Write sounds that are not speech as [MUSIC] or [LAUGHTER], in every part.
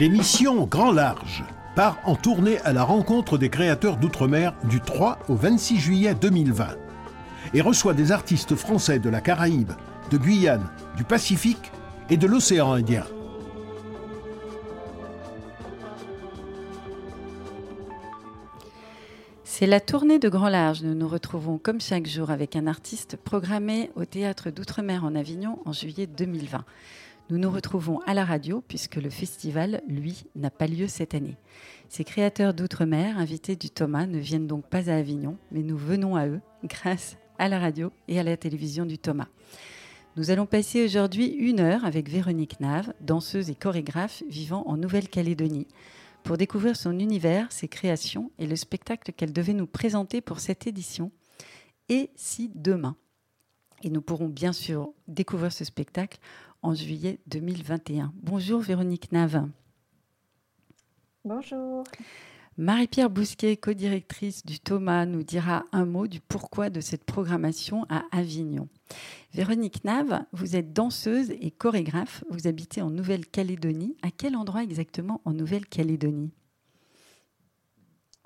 L'émission Grand Large part en tournée à la rencontre des créateurs d'outre-mer du 3 au 26 juillet 2020 et reçoit des artistes français de la Caraïbe, de Guyane, du Pacifique et de l'océan Indien. C'est la tournée de Grand Large. Nous nous retrouvons comme chaque jour avec un artiste programmé au Théâtre d'Outre-mer en Avignon en juillet 2020. Nous nous retrouvons à la radio puisque le festival, lui, n'a pas lieu cette année. Ces créateurs d'outre-mer, invités du Thomas, ne viennent donc pas à Avignon, mais nous venons à eux [LAUGHS] grâce à la radio et à la télévision du Thomas. Nous allons passer aujourd'hui une heure avec Véronique Nave, danseuse et chorégraphe vivant en Nouvelle-Calédonie, pour découvrir son univers, ses créations et le spectacle qu'elle devait nous présenter pour cette édition. Et si demain Et nous pourrons bien sûr découvrir ce spectacle en juillet 2021. Bonjour Véronique Nave. Bonjour. Marie-Pierre Bousquet, co-directrice du Thomas, nous dira un mot du pourquoi de cette programmation à Avignon. Véronique Nave, vous êtes danseuse et chorégraphe. Vous habitez en Nouvelle-Calédonie. À quel endroit exactement en Nouvelle-Calédonie?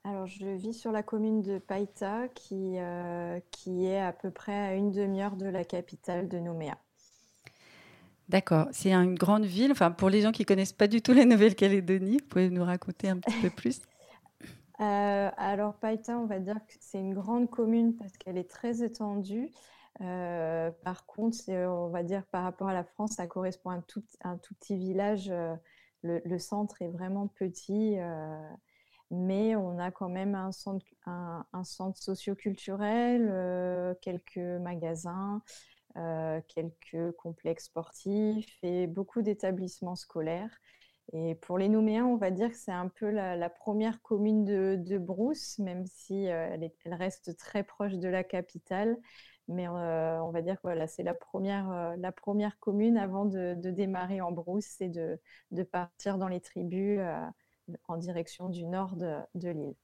Alors, je vis sur la commune de Païta, qui, euh, qui est à peu près à une demi-heure de la capitale de Nouméa. D'accord. C'est une grande ville. Enfin, pour les gens qui connaissent pas du tout la Nouvelle-Calédonie, vous pouvez nous raconter un petit peu plus? Euh, Alors, Païta, on va dire que c'est une grande commune parce qu'elle est très étendue. Euh, par contre, on va dire par rapport à la France, ça correspond à un tout, un petit village. Euh, le, centre est vraiment petit, mais on a quand même un centre, un, un centre socioculturel, quelques magasins. Euh, quelques complexes sportifs et beaucoup d'établissements scolaires. Et pour les Nouméens, on va dire que c'est un peu la, première commune de, Brousse, même si euh, elle, reste très proche de la capitale. Mais euh, on va dire que voilà, c'est la première, la première commune avant de, démarrer en Brousse et de, de, partir dans les tribus en direction du nord de l'île.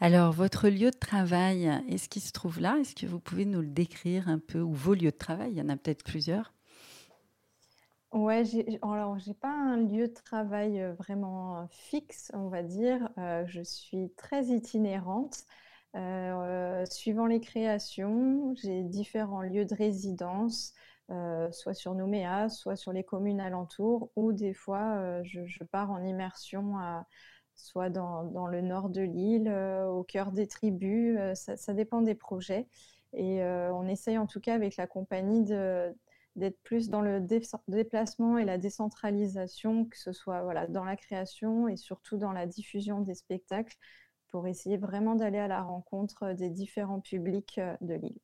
Alors, votre lieu de travail, est-ce qu'il se trouve là? Est-ce que vous pouvez nous le décrire un peu Ou vos lieux de travail? Il y en a peut-être plusieurs. Ouais, alors j'ai pas un lieu de travail euh, vraiment fixe, on va dire. Euh, je suis très itinérante. Euh, suivant les créations, j'ai différents lieux de résidence, soit sur Nouméa, soit sur les communes alentours, ou des fois je, je, pars en immersion à, soit dans, le nord de l'île, euh, au cœur des tribus. Euh, ça, dépend des projets. Et euh, on essaye en tout cas avec la compagnie d'être plus dans le déplacement et la décentralisation, que ce soit dans la création et surtout dans la diffusion des spectacles, pour essayer vraiment d'aller à la rencontre des différents publics de l'île.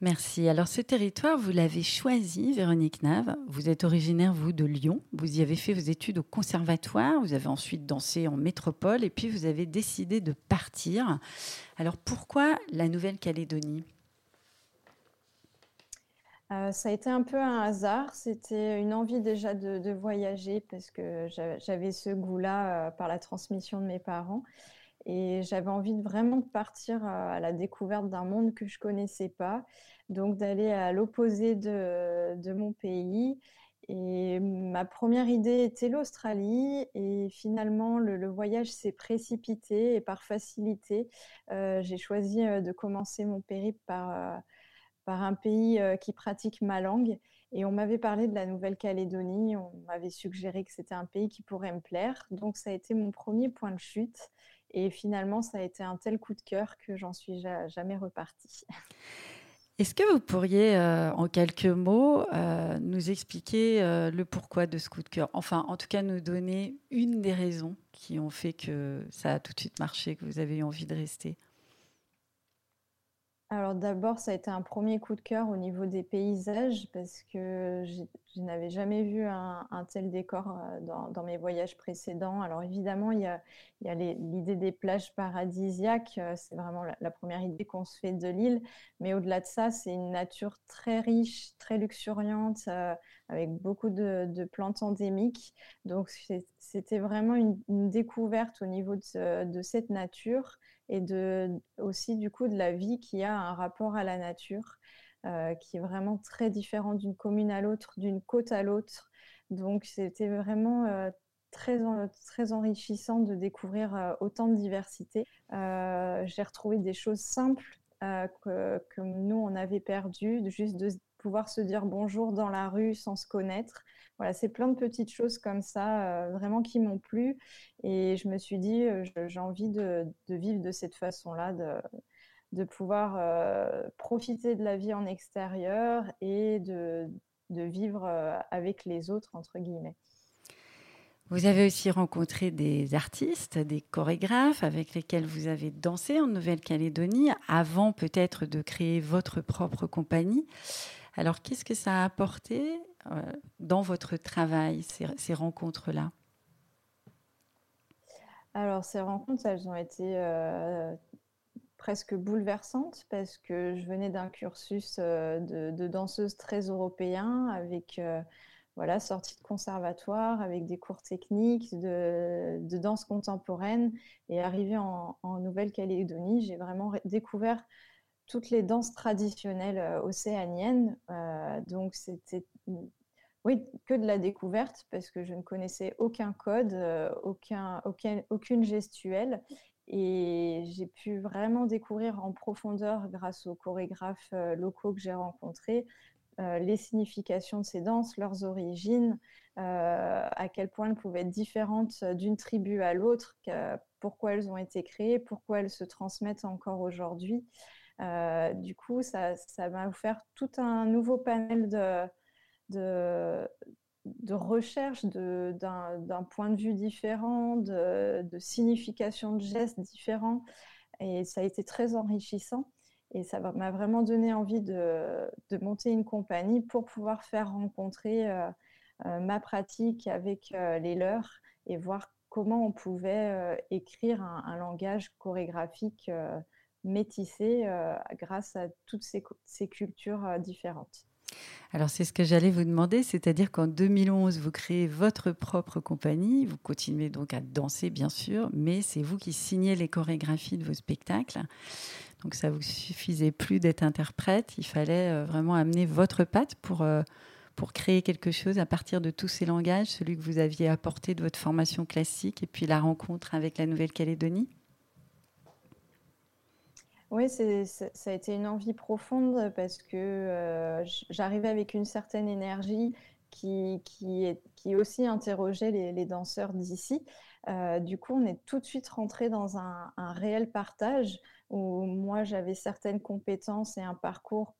Merci. Alors ce territoire, vous l'avez choisi, Véronique Nave. Vous êtes originaire, vous, de Lyon. Vous y avez fait vos études au conservatoire. Vous avez ensuite dansé en métropole et puis vous avez décidé de partir. Alors pourquoi la Nouvelle-Calédonie? Euh, ça a été un peu un hasard. C'était une envie déjà de, voyager parce que j'avais ce goût-là euh, par la transmission de mes parents. Et j'avais envie de vraiment partir à la découverte d'un monde que je connaissais pas donc d'aller à l'opposé de, mon pays. Et ma première idée était l'Australie et finalement le, voyage s'est précipité et par facilité, euh, j'ai choisi euh, de commencer mon périple par, euh, par un pays qui pratique ma langue. Et on m'avait parlé de la Nouvelle-Calédonie, on m'avait suggéré que c'était un pays qui pourrait me plaire, donc ça a été mon premier point de chute et finalement ça a été un tel coup de cœur que j'en suis jamais repartie. [LAUGHS] Est-ce que vous pourriez, euh, en quelques mots, euh, nous expliquer euh, le pourquoi de ce coup de cœur? Enfin, en tout cas, nous donner une des raisons qui ont fait que ça a tout de suite marché, que vous avez eu envie de rester? Alors d'abord, ça a été un premier coup de cœur au niveau des paysages parce que je n'avais jamais vu un, tel décor euh, dans, mes voyages précédents. Alors évidemment, il y a, l'idée des plages paradisiaques, euh, c'est vraiment la, première idée qu'on se fait de l'île. Mais au-delà de ça, c'est une nature très riche, très luxuriante, euh, avec beaucoup de, plantes endémiques. Donc c'était vraiment une, découverte au niveau de cette nature et aussi du coup de la vie qui a un rapport à la nature euh, qui est vraiment très différent d'une commune à l'autre, d'une côte à l'autre. Donc c'était vraiment euh, très, très enrichissant de découvrir autant de diversité. J'ai retrouvé des choses simples que, que, nous, on avait perdues, juste de pouvoir se dire bonjour dans la rue sans se connaître. Voilà, c'est plein de petites choses comme ça, vraiment qui m'ont plu. Et je me suis dit, j'ai envie de, vivre de cette façon-là, de, pouvoir profiter de la vie en extérieur et de, de vivre avec les autres, entre guillemets. Vous avez aussi rencontré des artistes, des chorégraphes avec lesquels vous avez dansé en Nouvelle-Calédonie avant peut-être de créer votre propre compagnie. Alors, qu'est-ce que ça a apporté euh, dans votre travail, ces, rencontres-là Alors, ces rencontres, elles ont été euh, presque bouleversantes parce que je venais d'un cursus euh, de, danseuse très européen avec voilà, sortie de conservatoire avec des cours techniques de, danse contemporaine et arrivée en, Nouvelle-Calédonie, j'ai vraiment découvert toutes les danses traditionnelles euh, océaniennes. Euh, donc c'était oui, que de la découverte parce que je ne connaissais aucun code, euh, aucun, aucune gestuelle. Et j'ai pu vraiment découvrir en profondeur, grâce aux chorégraphes locaux que j'ai rencontrés, euh, les significations de ces danses, leurs origines, euh, à quel point elles pouvaient être différentes d'une tribu à l'autre, pourquoi elles ont été créées, pourquoi elles se transmettent encore aujourd'hui. Euh, du coup, ça m'a offert tout un nouveau panel de, de, recherche d'un point de vue différent, de, signification de gestes différents. Et ça a été très enrichissant. Et ça m'a vraiment donné envie de, monter une compagnie pour pouvoir faire rencontrer euh, euh, ma pratique avec euh, les leurs et voir comment on pouvait écrire un, langage chorégraphique métissé grâce à toutes ces cultures différentes. Alors c'est ce que j'allais vous demander, c'est-à-dire qu'en 2011, vous créez votre propre compagnie, vous continuez donc à danser bien sûr, mais c'est vous qui signez les chorégraphies de vos spectacles. Donc ça vous suffisait plus d'être interprète, il fallait euh, vraiment amener votre patte pour, euh, pour créer quelque chose à partir de tous ces langages, celui que vous aviez apporté de votre formation classique et puis la rencontre avec la Nouvelle-Calédonie. Oui, ça a été une envie profonde parce que euh, j'arrivais avec une certaine énergie qui, qui, aussi interrogeait les, danseurs d'ici. du coup, on est tout de suite rentré dans un, réel partage où moi j'avais certaines compétences et un parcours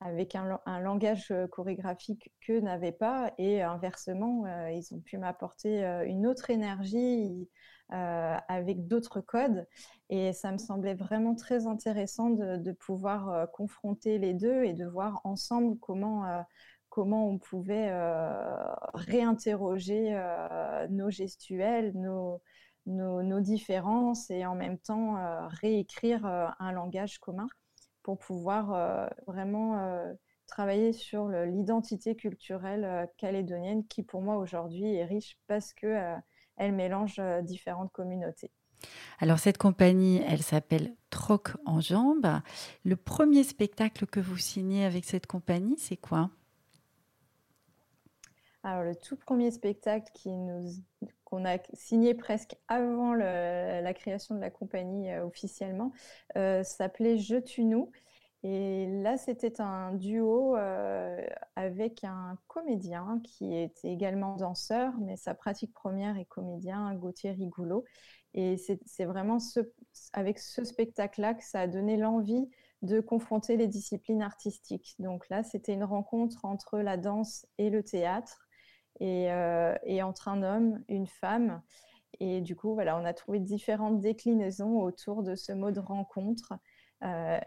avec un, langage chorégraphique qu'eux n'avaient pas, et inversement, euh, ils ont pu m'apporter euh, une autre énergie euh, avec d'autres codes, et ça me semblait vraiment très intéressant de, pouvoir confronter les deux et de voir ensemble comment comment on pouvait réinterroger nos gestuels, nos, nos, différences et en même temps euh, réécrire euh, un langage commun pour pouvoir euh, vraiment travailler sur l'identité culturelle calédonienne qui pour moi aujourd'hui est riche parce que elle mélange différentes communautés. Alors cette compagnie, elle s'appelle Troc en jambes. Le premier spectacle que vous signez avec cette compagnie, c'est quoi? Alors le tout premier spectacle qui nous qu'on a signé presque avant la création de la compagnie euh, officiellement, euh, s'appelait Je tue nous. Et là, c'était un duo euh, avec un comédien qui était également danseur, mais sa pratique première est comédien, Gauthier Rigoulot. Et c'est vraiment avec ce spectacle-là que ça a donné l'envie de confronter les disciplines artistiques. Donc là, c'était une rencontre entre la danse et le théâtre euh, et, entre un homme, une femme. Et du coup, voilà, on a trouvé différentes déclinaisons autour de ce mot de rencontre euh,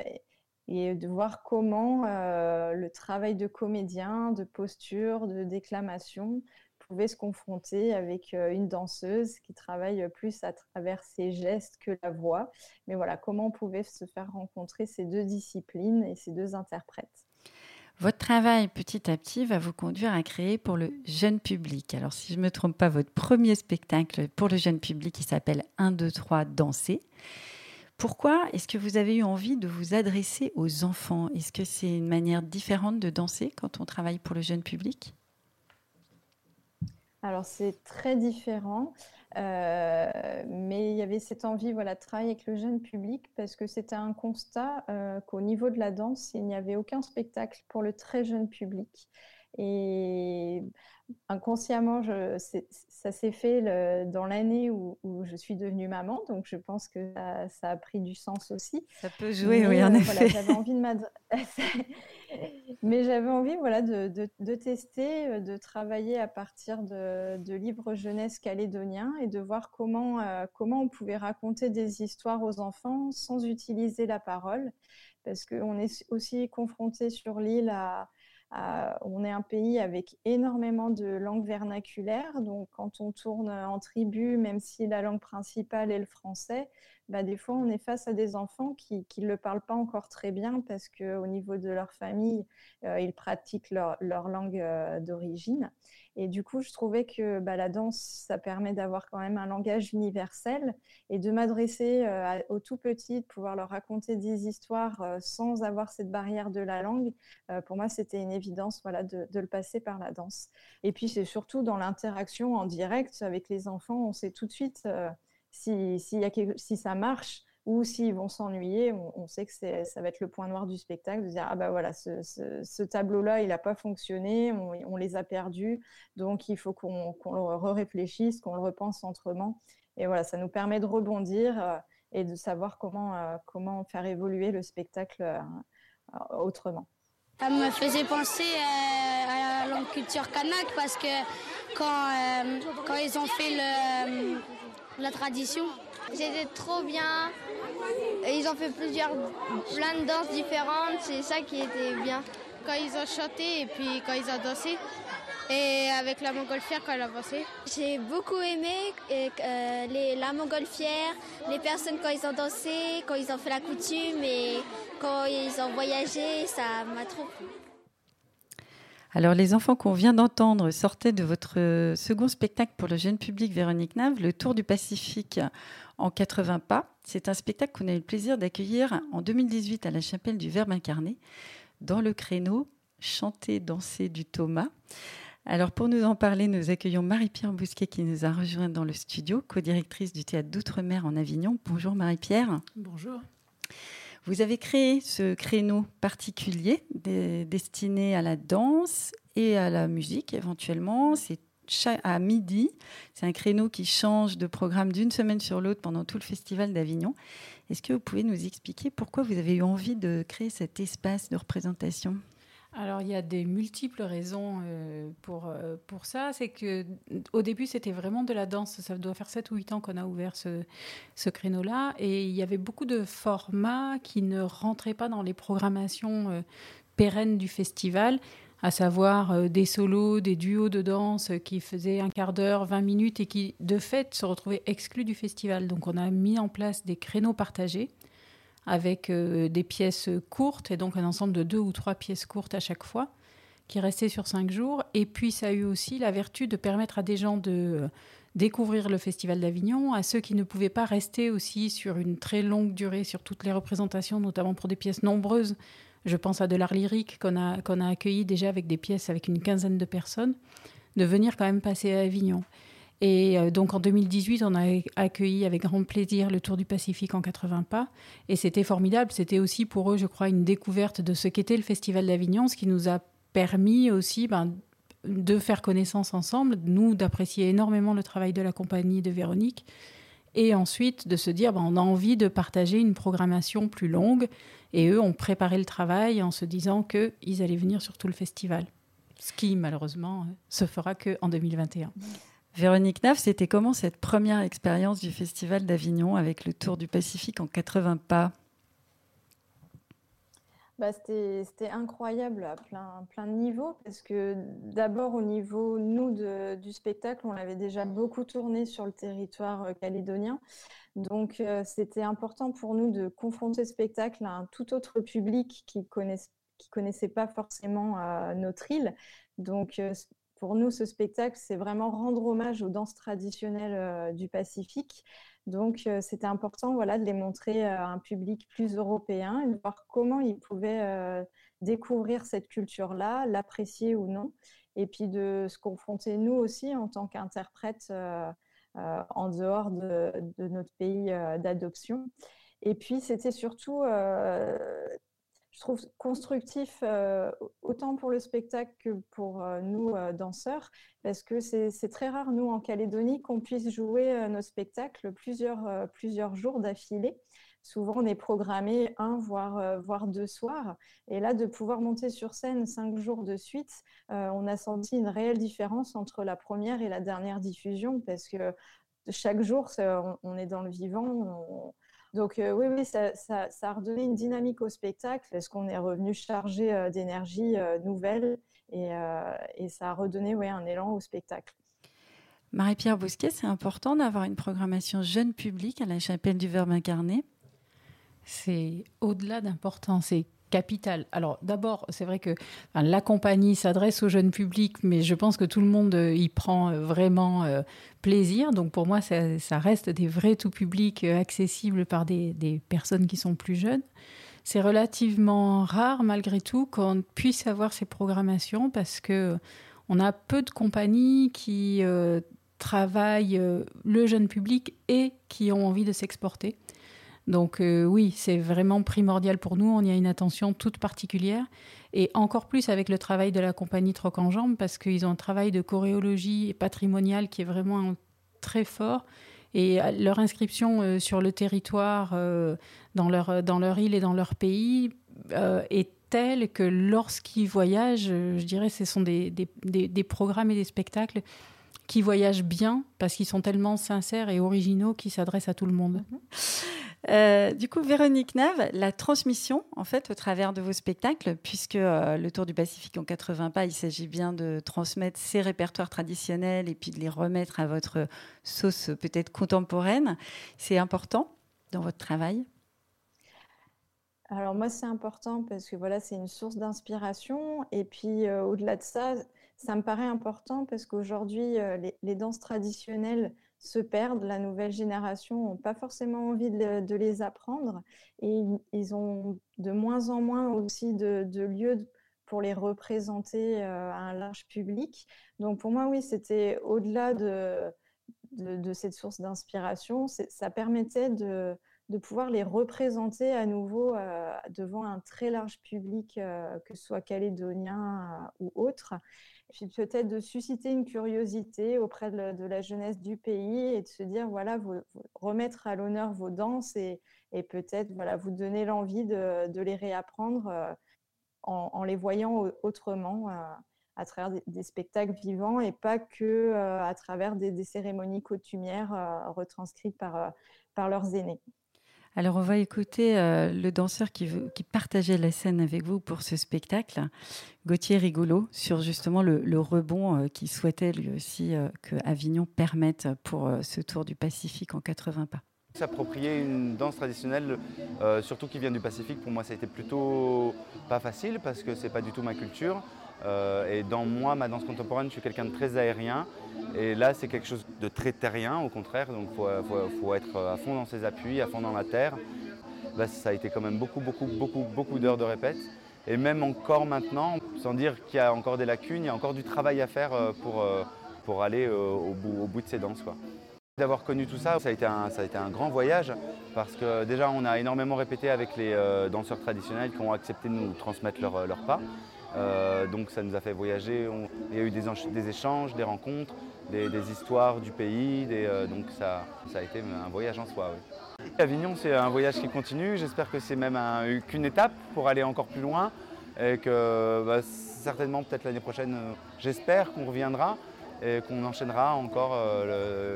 et de voir comment euh, le travail de comédien, de posture, de déclamation pouvait se confronter avec une danseuse qui travaille plus à travers ses gestes que la voix. Mais voilà, comment on pouvait se faire rencontrer ces deux disciplines et ces deux interprètes. Votre travail petit à petit va vous conduire à créer pour le jeune public. Alors si je ne me trompe pas, votre premier spectacle pour le jeune public, il s'appelle 1, 2, 3, danser. Pourquoi est-ce que vous avez eu envie de vous adresser aux enfants? Est-ce que c'est une manière différente de danser quand on travaille pour le jeune public? Alors c'est très différent, euh, mais il y avait cette envie voilà, de travailler avec le jeune public parce que c'était un constat euh, qu'au niveau de la danse, il n'y avait aucun spectacle pour le très jeune public. Et inconsciemment, je, ça s'est fait dans l'année où, je suis devenue maman, donc je pense que ça, a pris du sens aussi. Ça peut jouer, oui, en euh, effet. j'avais envie de [LAUGHS] Mais j'avais envie voilà, de, de, tester, euh, de travailler à partir de, de, livres jeunesse calédoniens et de voir comment, euh, comment on pouvait raconter des histoires aux enfants sans utiliser la parole, parce qu'on est aussi confronté sur l'île à on est un pays avec énormément de langues vernaculaires, donc quand on tourne en tribu, même si la langue principale est le français, bah, des fois on est face à des enfants qui ne le parlent pas encore très bien parce qu'au niveau de leur famille, euh, ils pratiquent leur, langue euh, d'origine. Et du coup, je trouvais que bah, la danse, ça permet d'avoir quand même un langage universel et de m'adresser euh, aux tout petits, de pouvoir leur raconter des histoires euh, sans avoir cette barrière de la langue. Euh, pour moi, c'était une évidence voilà, de, le passer par la danse. Et puis, c'est surtout dans l'interaction en direct avec les enfants, on sait tout de suite si, si ça marche ou s'ils vont s'ennuyer, on, sait que ça va être le point noir du spectacle, de dire ah bah voilà, ce, tableau-là, il n'a pas fonctionné, on, les a perdus, donc il faut qu'on le réfléchisse, qu'on le repense autrement. Et voilà, ça nous permet de rebondir euh, et de savoir comment, euh, comment faire évoluer le spectacle euh, autrement. Ça me faisait penser à la langue culture kanak parce que quand, quand ils ont fait le, la tradition, c'était trop bien. ils ont fait plusieurs, plein de danses différentes, c'est ça qui était bien. Quand ils ont chanté et puis quand ils ont dansé, et avec la montgolfière quand elle a dansé. J'ai beaucoup aimé euh, les, la montgolfière, les personnes quand ils ont dansé, quand ils ont fait la coutume et quand ils ont voyagé, ça m'a trop plu. Alors, les enfants qu'on vient d'entendre sortaient de votre second spectacle pour le jeune public Véronique Nave, Le Tour du Pacifique en 80 pas. C'est un spectacle qu'on a eu le plaisir d'accueillir en 2018 à la chapelle du Verbe incarné, dans le créneau Chanter, danser du Thomas. Alors pour nous en parler, nous accueillons Marie-Pierre Bousquet qui nous a rejoint dans le studio, co-directrice du théâtre d'Outre-mer en Avignon. Bonjour Marie-Pierre. Bonjour. Vous avez créé ce créneau particulier destiné à la danse et à la musique éventuellement. C'est à midi. C'est un créneau qui change de programme d'une semaine sur l'autre pendant tout le festival d'Avignon. Est-ce que vous pouvez nous expliquer pourquoi vous avez eu envie de créer cet espace de représentation? Alors, il y a des multiples raisons euh, pour, euh, pour ça. C'est que au début, c'était vraiment de la danse. Ça doit faire 7 ou 8 ans qu'on a ouvert ce, ce créneau-là. Et il y avait beaucoup de formats qui ne rentraient pas dans les programmations euh, pérennes du festival à savoir des solos, des duos de danse qui faisaient un quart d'heure, 20 minutes et qui, de fait, se retrouvaient exclus du festival. Donc on a mis en place des créneaux partagés avec euh, des pièces courtes et donc un ensemble de deux ou trois pièces courtes à chaque fois qui restaient sur cinq jours. Et puis ça a eu aussi la vertu de permettre à des gens de euh, découvrir le Festival d'Avignon, à ceux qui ne pouvaient pas rester aussi sur une très longue durée sur toutes les représentations, notamment pour des pièces nombreuses je pense à de l'art lyrique qu'on a, qu'on a accueilli déjà avec des pièces avec une quinzaine de personnes, de venir quand même passer à Avignon. Et euh, donc en 2018, on a accueilli avec grand plaisir le Tour du Pacifique en 80 pas. Et c'était formidable. C'était aussi pour eux, je crois, une découverte de ce qu'était le Festival d'Avignon, ce qui nous a permis aussi ben, de faire connaissance ensemble, nous d'apprécier énormément le travail de la compagnie de Véronique. Et ensuite de se dire, ben, on a envie de partager une programmation plus longue et eux ont préparé le travail en se disant qu'ils allaient venir sur tout le festival. Ce qui, malheureusement, euh, se fera qu'en 2021. Véronique Naf, c'était comment cette première expérience du Festival d'Avignon avec le Tour du Pacifique en 80 pas? Bah, C'était incroyable à plein, plein de niveaux, parce que d'abord au niveau, nous, du spectacle, on l'avait déjà beaucoup tourné sur le territoire euh, calédonien. Donc euh, c'était important pour nous de confronter ce spectacle à un tout autre public qui ne qui connaissait pas forcément euh, notre île. Donc pour nous, ce spectacle, c'est vraiment rendre hommage aux danses traditionnelles du Pacifique. Donc, euh, c'était important voilà, de les montrer à un public plus européen et de voir comment ils pouvaient euh, découvrir cette culture-là, l'apprécier ou non. et puis de se confronter nous aussi en tant qu'interprètes en dehors de, de notre pays d'adoption. Et puis c'était surtout je trouve constructif euh, autant pour le spectacle que pour euh, nous euh, danseurs, parce que c'est très rare, nous, en Calédonie, qu'on puisse jouer nos spectacles plusieurs, jours d'affilée. Souvent, on est programmé un, voire, deux soirs. Et là, de pouvoir monter sur scène cinq jours de suite, on a senti une réelle différence entre la première et la dernière diffusion, parce que chaque jour, on, est dans le vivant. Donc euh, oui, oui, ça, a redonné une dynamique au spectacle parce qu'on est revenu chargé euh, d'énergie euh, nouvelle et, ça a redonné un élan au spectacle. Marie-Pierre Bousquet, c'est important d'avoir une programmation jeune public à la chapelle du Verbe incarné C'est au-delà d'important, c'est Alors d'abord, c'est vrai que la compagnie s'adresse au jeune public, mais je pense que tout le monde euh, y prend euh, vraiment euh, plaisir. Donc pour moi, ça, reste des vrais tout publics accessibles par des, personnes qui sont plus jeunes. C'est relativement rare malgré tout qu'on puisse avoir ces programmations parce que on a peu de compagnies qui travaillent le jeune public et qui ont envie de s'exporter. Donc euh, oui, c'est vraiment primordial pour nous. On y a une attention toute particulière. Et encore plus avec le travail de la compagnie Troc en Jambes, parce qu'ils ont un travail de choréologie patrimoniale qui est vraiment très fort. Et euh, leur inscription euh, sur le territoire, dans, leur, dans leur île et dans leur pays, est telle que lorsqu'ils voyagent, je dirais, ce sont des, programmes et des spectacles qui voyagent bien parce qu'ils sont tellement sincères et originaux qu'ils s'adressent à tout le monde. Mhm. Euh, du coup, Véronique Nave, la transmission, en fait, au travers de vos spectacles, puisque euh, le Tour du Pacifique en 80 pas, il s'agit bien de transmettre ces répertoires traditionnels et puis de les remettre à votre sauce peut-être contemporaine. C'est important dans votre travail? Alors moi, c'est important parce que voilà, c'est une source d'inspiration. Et puis euh, au-delà de ça, ça me paraît important parce qu'aujourd'hui, les, danses traditionnelles se perdent. La nouvelle génération n'a pas forcément envie de, les apprendre et ils ont de moins en moins aussi de, lieux pour les représenter euh, à un large public. Donc pour moi, oui, c'était au-delà de, de, cette source d'inspiration, ça permettait de, pouvoir les représenter à nouveau euh, devant un très large public, euh, que ce soit calédonien ou autre puis peut-être de susciter une curiosité auprès de, la jeunesse du pays et de se dire, voilà, remettre à l'honneur vos danses et, peut-être voilà, vous donner l'envie de, les réapprendre euh, en, les voyant autrement. Euh, à travers des, spectacles vivants et pas que euh, à travers des, cérémonies coutumières retranscrites par leurs aînés. Alors, on va écouter euh, le danseur qui, partageait la scène avec vous pour ce spectacle, Gauthier Rigolo, sur justement le, rebond euh, qu'il souhaitait lui aussi euh, que Avignon permette pour ce tour du Pacifique en 80 pas. S'approprier une danse traditionnelle, surtout qui vient du Pacifique, pour moi ça a été plutôt pas facile parce que c'est pas du tout ma culture. Et dans moi, ma danse contemporaine, je suis quelqu'un de très aérien. Et là, c'est quelque chose de très terrien, au contraire. Donc, il faut, être à fond dans ses appuis, à fond dans la terre. Ça a été quand même beaucoup, beaucoup, beaucoup, beaucoup d'heures de répète. Et même encore maintenant, sans dire qu'il y a encore des lacunes, il y a encore du travail à faire euh, pour, euh, pour aller euh, au bout, au bout de ces danses. D'avoir connu tout ça, ça a, été un, ça a été un grand voyage parce que déjà on a énormément répété avec les danseurs traditionnels qui ont accepté de nous transmettre leurs leur pas. Euh, donc ça nous a fait voyager. il y a eu des, échanges, des rencontres, des, histoires du pays. Euh, donc ça, a été un voyage en soi. Avignon, c'est un voyage qui continue. J'espère que c'est même qu'une étape pour aller encore plus loin. Et que bah, certainement, peut-être l'année prochaine, euh, j'espère qu'on reviendra et qu'on enchaînera encore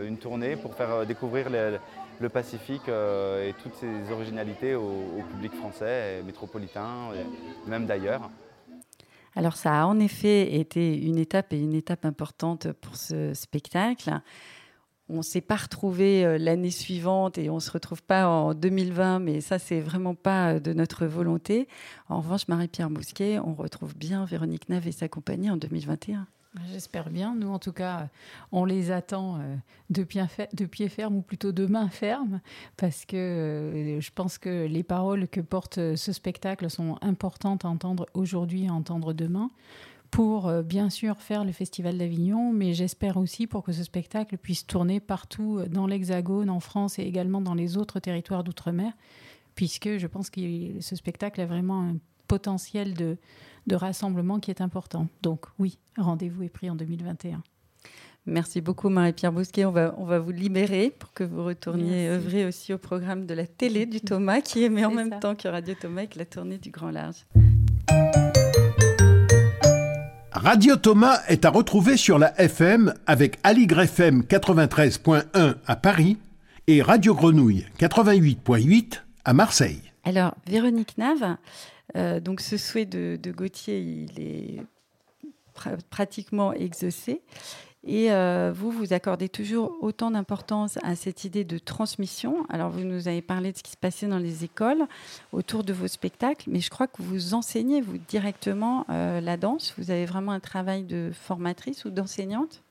une tournée pour faire découvrir le Pacifique et toutes ses originalités au, public français métropolitain, et même d'ailleurs. Alors ça a en effet été une étape et une étape importante pour ce spectacle. On ne s'est pas retrouvé euh, l'année suivante et on ne se retrouve pas en 2020, mais ça, c'est vraiment pas euh, de notre volonté. En revanche, Marie-Pierre Mousquet, on retrouve bien Véronique Nave et sa compagnie en 2021. J'espère bien. Nous, en tout cas, on les attend euh, de, pied ferme ou plutôt de main ferme parce que euh, je pense que les paroles que porte euh, ce spectacle sont importantes à entendre aujourd'hui et à entendre demain pour euh, bien sûr faire le Festival d'Avignon, mais j'espère aussi pour que ce spectacle puisse tourner partout euh, dans l'Hexagone, en France et également dans les autres territoires d'outre-mer, puisque je pense que ce spectacle a vraiment un potentiel de, de rassemblement qui est important. Donc oui, rendez-vous est pris en 2021. Merci beaucoup Marie-Pierre Bousquet. On va, on va vous libérer pour que vous retourniez œuvrer aussi au programme de la télé du [LAUGHS] Thomas qui émet en même temps que Radio Thomas avec la tournée du Grand Large. Radio Thomas est à retrouver sur la FM avec Aligre FM 93.1 à Paris et Radio Grenouille 88.8 à Marseille. Alors, Véronique Nave, euh, donc ce souhait de, de, Gauthier, il est pratiquement exaucé. Et euh, vous, vous accordez toujours autant d'importance à cette idée de transmission. Alors, vous nous avez parlé de ce qui se passait dans les écoles autour de vos spectacles, mais je crois que vous enseignez, vous, directement euh, la danse. Vous avez vraiment un travail de formatrice ou d'enseignante?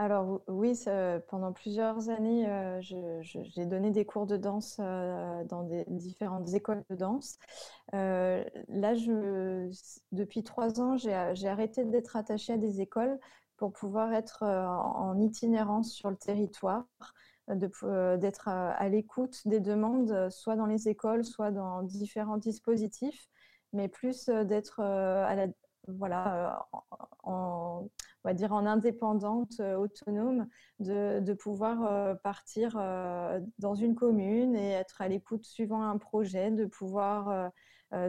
Alors oui, pendant plusieurs années, euh, j'ai donné des cours de danse euh, dans des différentes écoles de danse. Euh, là, depuis trois ans, j'ai arrêté d'être attachée à des écoles pour pouvoir être en itinérance sur le territoire, d'être à, l'écoute des demandes, soit dans les écoles, soit dans différents dispositifs, mais plus d'être à la, voilà, en, on va dire en indépendante, euh, autonome, de, pouvoir euh, partir euh, dans une commune et être à l'écoute suivant un projet, de pouvoir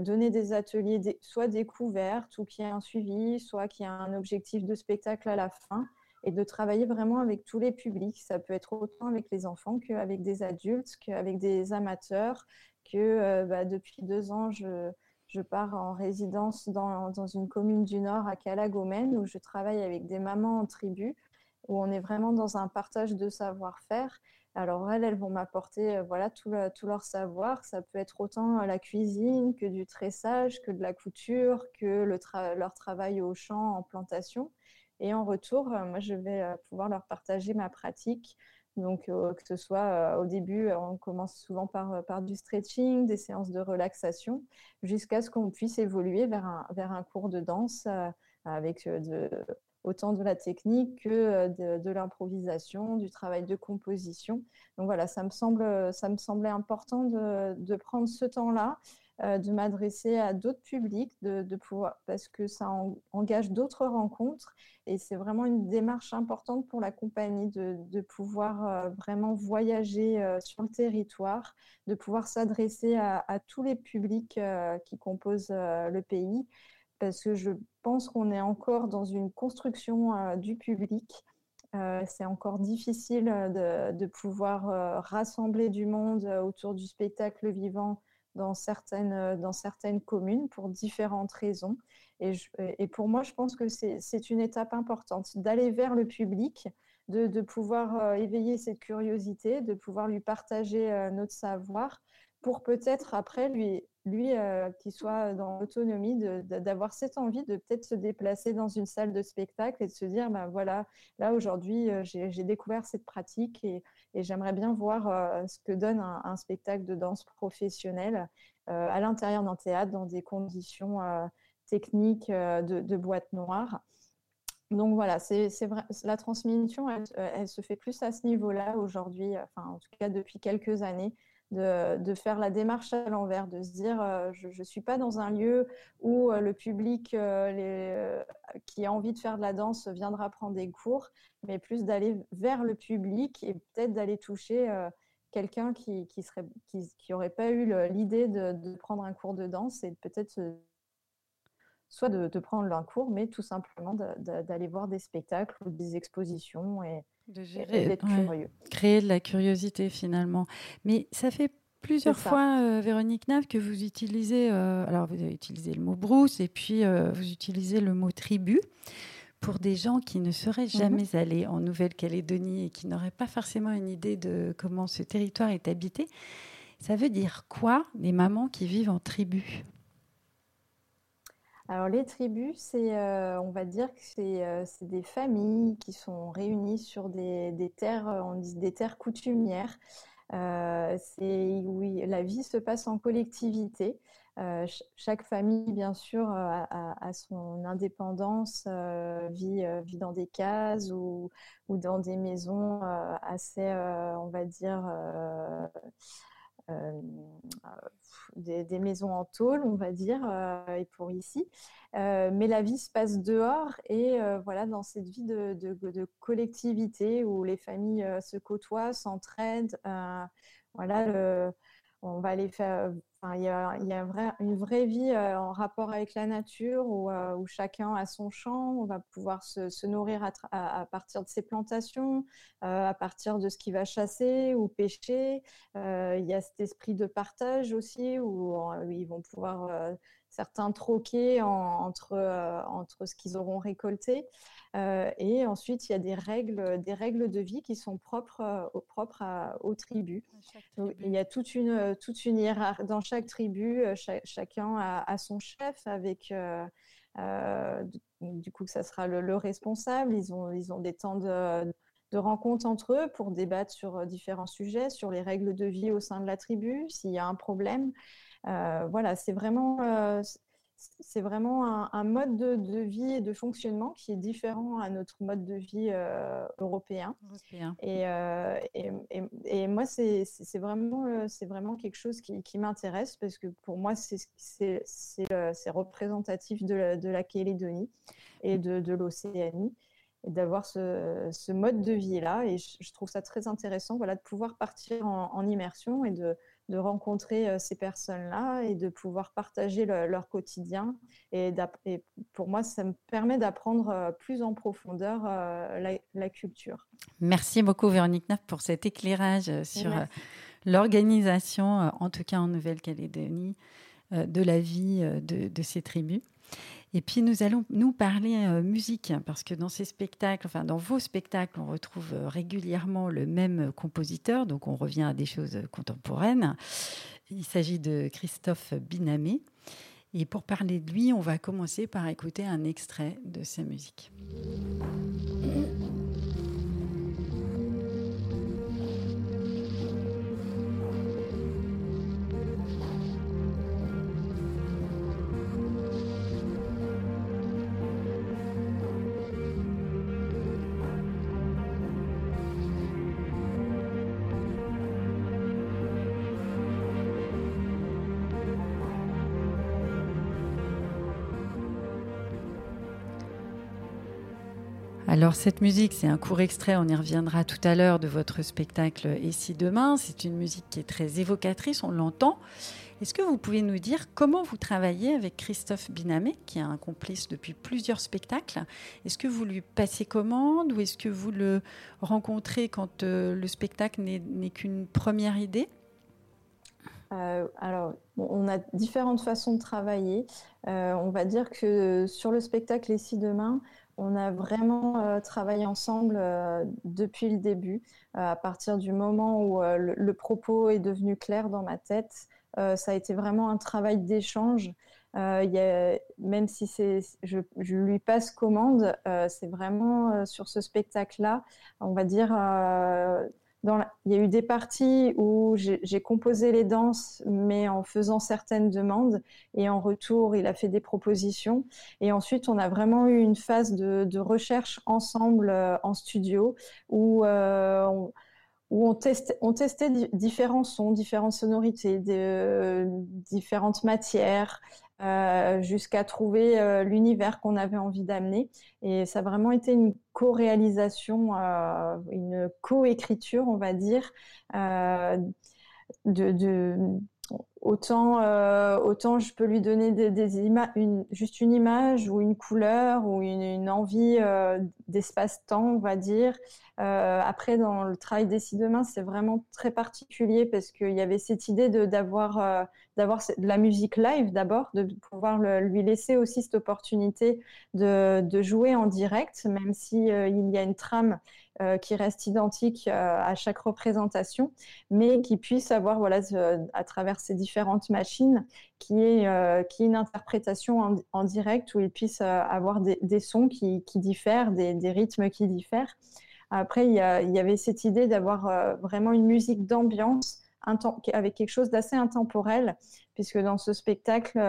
donner des ateliers soit découvertes ou qui ait un suivi, soit qui a un objectif de spectacle à la fin et de travailler vraiment avec tous les publics. Ça peut être autant avec les enfants qu'avec des adultes, qu'avec des amateurs, que bah, depuis deux ans, je, je pars en résidence dans, une commune du Nord à Calagomène où je travaille avec des mamans en tribu, où on est vraiment dans un partage de savoir-faire. Alors elles, elles vont m'apporter euh, voilà tout, leur savoir. Ça peut être autant la cuisine que du tressage, que de la couture, que leur travail au champ en plantation. Et en retour, euh, moi, je vais euh, pouvoir leur partager ma pratique donc, euh, que ce soit euh, au début, on commence souvent par, euh, du stretching, des séances de relaxation, jusqu'à ce qu'on puisse évoluer vers un, vers un cours de danse avec autant de la technique que de, de l'improvisation, du travail de composition. Donc voilà, ça me, semble, ça me semblait important de, de prendre ce temps-là euh, de m'adresser à d'autres publics, de, pouvoir, parce que ça engage d'autres rencontres. Et c'est vraiment une démarche importante pour la compagnie de, pouvoir euh, vraiment voyager euh, sur le territoire, de pouvoir s'adresser à, tous les publics qui composent le pays, parce que je pense qu'on est encore dans une construction du public. c'est encore difficile de, pouvoir rassembler du monde autour du spectacle vivant dans certaines, euh, dans certaines communes pour différentes raisons. Et, et pour moi, je pense que c'est une étape importante d'aller vers le public, de, de, pouvoir euh, éveiller cette curiosité, de pouvoir lui partager euh, notre savoir pour peut-être après lui, lui qui soit dans l'autonomie, d'avoir cette envie de peut-être se déplacer dans une salle de spectacle et de se dire, ben voilà, là aujourd'hui, j'ai découvert cette pratique et, j'aimerais bien voir euh, ce que donne un, spectacle de danse professionnel euh, à l'intérieur d'un théâtre dans des conditions euh, techniques de, boîte noire. Donc voilà, c'est la transmission, elle, se fait plus à ce niveau-là aujourd'hui, enfin en tout cas depuis quelques années, de, faire la démarche à l'envers, de se dire euh, je ne suis pas dans un lieu où euh, le public euh, qui a envie de faire de la danse viendra prendre des cours, mais plus d'aller vers le public et peut-être d'aller toucher quelqu'un qui qui, qui, pas eu l'idée de, prendre un cours de danse et peut-être soit de, de, prendre un cours, mais tout simplement d'aller voir des spectacles ou des expositions et, de gérer, Créer de la curiosité finalement. Mais ça fait plusieurs fois, euh, Véronique Nave, que vous utilisez, euh, alors vous avez utilisé le mot brousse et puis euh, vous utilisez le mot tribu pour des gens qui ne seraient mhm. jamais allés en Nouvelle-Calédonie et qui n'auraient pas forcément une idée de comment ce territoire est habité. Ça veut dire quoi, les mamans qui vivent en tribu? Alors les tribus, c'est, euh, on va dire que euh, c'est, des familles qui sont réunies sur des, terres, euh, on dit des terres coutumières. c'est la vie se passe en collectivité. chaque famille, bien sûr, a, son indépendance, vit, vit, dans des cases ou, ou dans des maisons assez, on va dire, des, maisons en tôle, on va dire, et pour ici. mais la vie se passe dehors et voilà, dans cette vie de, de, collectivité où les familles se côtoient, s'entraident. voilà, le, on va aller faire. il y a, il y a une vraie vie euh, en rapport avec la nature euh, où, chacun a son champ, on va pouvoir se, nourrir à, partir de ses plantations, euh, à partir de ce qu'il va chasser ou pêcher. il y a cet esprit de partage aussi où, ils vont pouvoir certains troquer entre, entre ce qu'ils auront récolté. Euh, et ensuite, il y a des règles, des règles de vie qui sont propres, euh, propres aux tribus. il y a toute une, toute une hiérarchie. Dans chaque tribu, euh, chacun a, son chef avec. du coup, ça sera le, responsable. Ils ont, ils ont des temps de, de rencontres entre eux pour débattre sur différents sujets, sur les règles de vie au sein de la tribu, s'il y a un problème. Voilà, c'est vraiment, c'est vraiment un, mode de, vie et de fonctionnement qui est différent à notre mode de vie euh, européen. Euh, et, moi, c'est vraiment, euh, vraiment quelque chose qui, m'intéresse parce que pour moi, c'est représentatif de la, de la Calédonie et de, l'Océanie d'avoir ce, mode de vie-là. Et je, trouve ça très intéressant voilà, de pouvoir partir en immersion et de, de rencontrer euh, ces personnes-là et de pouvoir partager leur quotidien. Et, pour moi, ça me permet d'apprendre euh, plus en profondeur euh, la, culture. Merci beaucoup, Véronique Neff, pour cet éclairage sur l'organisation, en tout cas en Nouvelle-Calédonie, de la vie de ces tribus. Et puis nous allons nous parler euh, musique, parce que dans ces spectacles, enfin dans vos spectacles, on retrouve euh, régulièrement le même compositeur, donc on revient à des choses contemporaines. Il s'agit de Christophe Binamé. Et pour parler de lui, on va commencer par écouter un extrait de sa musique. Alors cette musique, c'est un court extrait, on y reviendra tout à l'heure de votre spectacle Ici demain. C'est une musique qui est très évocatrice, on l'entend. Est-ce que vous pouvez nous dire comment vous travaillez avec Christophe Binamé, qui est un complice depuis plusieurs spectacles? Est-ce que vous lui passez commande ou est-ce que vous le rencontrez quand euh, le spectacle n'est qu'une première idée? Euh, alors, on a différentes façons de travailler. Euh, on va dire que sur le spectacle Ici demain, on a vraiment euh, travaillé ensemble euh, depuis le début. Euh, à partir du moment où le, propos est devenu clair dans ma tête, ça a été vraiment un travail d'échange. même si je, je, lui passe commande, c'est vraiment sur ce spectacle-là, on va dire il y a eu des parties où j'ai composé les danses, mais en faisant certaines demandes. Et en retour, il a fait des propositions. Et ensuite, on a vraiment eu une phase de, recherche ensemble euh, en studio où euh, on, testait différents sons, différentes sonorités, de, différentes matières, euh, jusqu'à trouver euh, l'univers qu'on avait envie d'amener. Et ça a vraiment été une co-réalisation, euh, une co-écriture, on va dire, de, de, Autant, euh, autant je peux lui donner juste une image ou une couleur ou une, envie euh, d'espace-temps, on va dire. Euh, après, dans le travail d'ici demain, c'est vraiment très particulier parce qu'il y avait cette idée d'avoir d'avoir de la musique live d'abord, de pouvoir lui laisser aussi cette opportunité de, de jouer en direct, même si il y a une trame euh, qui reste identique euh, à chaque représentation, mais qui puisse avoir, voilà, à travers ces différentes machines, qui est, euh, qui une interprétation en, direct où il puisse avoir des, sons qui, diffèrent, des, rythmes qui diffèrent. Après, il y, avait cette idée d'avoir vraiment une musique d'ambiance avec quelque chose d'assez intemporel, puisque dans ce spectacle,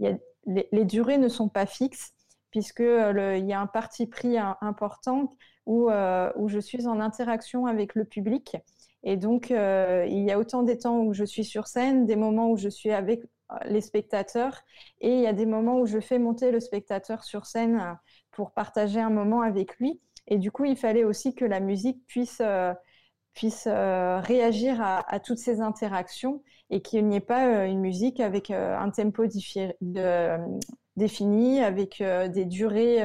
les, durées ne sont pas fixes, puisqu'il y a un parti pris important où, où je suis en interaction avec le public. Et donc, euh, il y a autant des temps où je suis sur scène, des moments où je suis avec euh, les spectateurs, et il y a des moments où je fais monter le spectateur sur scène euh, pour partager un moment avec lui. Et du coup, il fallait aussi que la musique puisse, puisse réagir à, toutes ces interactions et qu'il n'y ait pas une musique avec un tempo défini, avec des durées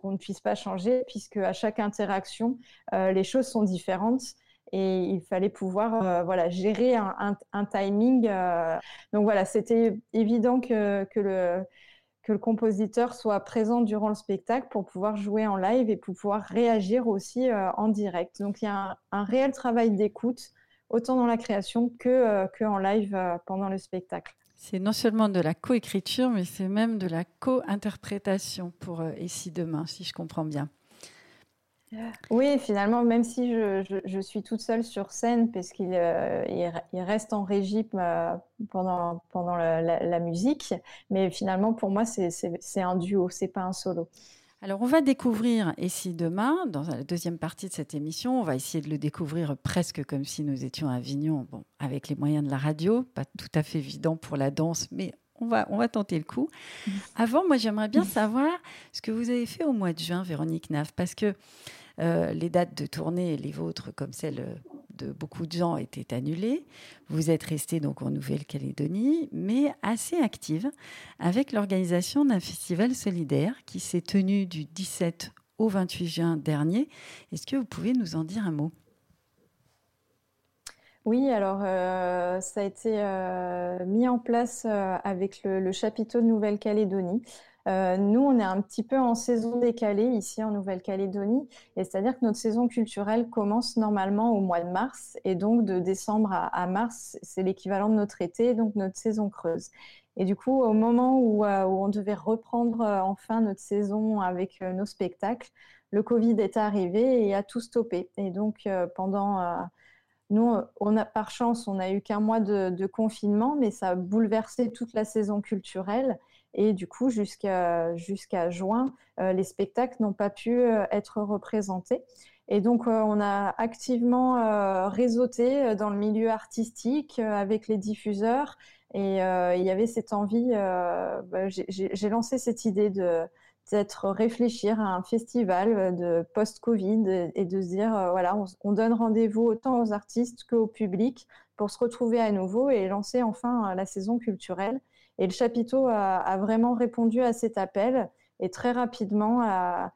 qu'on ne puisse pas changer, puisque à chaque interaction, les choses sont différentes et il fallait pouvoir euh, voilà, gérer un, timing. Euh. Donc voilà, c'était évident que, que, le, que le compositeur soit présent durant le spectacle pour pouvoir jouer en live et pour pouvoir réagir aussi euh, en direct. Donc il y a un, réel travail d'écoute, autant dans la création que, que en live pendant le spectacle. C'est non seulement de la coécriture, mais c'est même de la co-interprétation pour Ici Demain, si je comprends bien. Oui, finalement, même si je, suis toute seule sur scène, parce qu'il euh, il, reste en régie euh, pendant, pendant la, musique, mais finalement, pour moi, c'est un duo, c'est pas un solo. Alors, on va découvrir ici demain, dans la deuxième partie de cette émission, on va essayer de le découvrir presque comme si nous étions à Avignon, bon, avec les moyens de la radio, pas tout à fait évident pour la danse, mais on va, on va tenter le coup. Mmh. Avant, moi, j'aimerais bien savoir ce que vous avez fait au mois de juin, Véronique Nave, parce que euh, les dates de tournée, les vôtres, comme celles de beaucoup de gens, étaient annulées. Vous êtes resté donc en Nouvelle-Calédonie, mais assez active avec l'organisation d'un festival solidaire qui s'est tenu du 17 au 28 juin dernier. Est-ce que vous pouvez nous en dire un mot? Oui, alors euh, ça a été euh, mis en place avec le, chapiteau de Nouvelle-Calédonie. Nous, on est un petit peu en saison décalée ici en Nouvelle-Calédonie, et c'est-à-dire que notre saison culturelle commence normalement au mois de mars, et donc de décembre à, mars, c'est l'équivalent de notre été, donc notre saison creuse. Et du coup, au moment où, où on devait reprendre enfin notre saison avec nos spectacles, le Covid est arrivé et a tout stoppé. Et donc pendant nous, par chance, on n'a eu qu'un mois de, confinement, mais ça a bouleversé toute la saison culturelle. Et du coup, jusqu'à juin, euh, les spectacles n'ont pas pu euh, être représentés. Et donc, euh, on a activement réseauté dans le milieu artistique avec les diffuseurs. Et il y avait cette envie, bah, j'ai lancé cette idée de, réfléchir à un festival de post-Covid et de se dire, voilà, on, donne rendez-vous autant aux artistes qu'au public pour se retrouver à nouveau et lancer enfin la saison culturelle. Et le chapiteau a, vraiment répondu à cet appel et très rapidement a,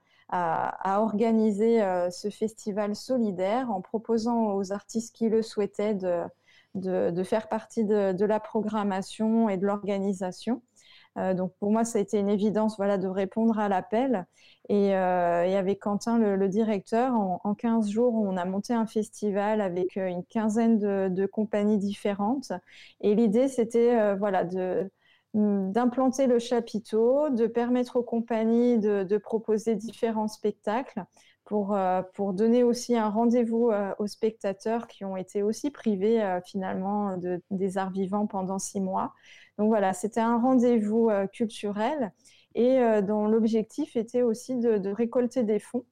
organisé ce festival solidaire en proposant aux artistes qui le souhaitaient de, de, faire partie de, de, la programmation et de l'organisation. Euh, donc pour moi, ça a été une évidence voilà, de répondre à l'appel. Et, euh, avec Quentin, le, directeur, en, 15 jours, on a monté un festival avec euh, une quinzaine de, compagnies différentes. Et l'idée, c'était voilà, mm, d'implanter le chapiteau, de permettre aux compagnies de, proposer différents spectacles pour, pour donner aussi un rendez-vous aux spectateurs qui ont été aussi privés finalement des arts vivants pendant six mois. Donc voilà, c'était un rendez-vous euh, culturel et euh, dont l'objectif était aussi de, récolter des fonds.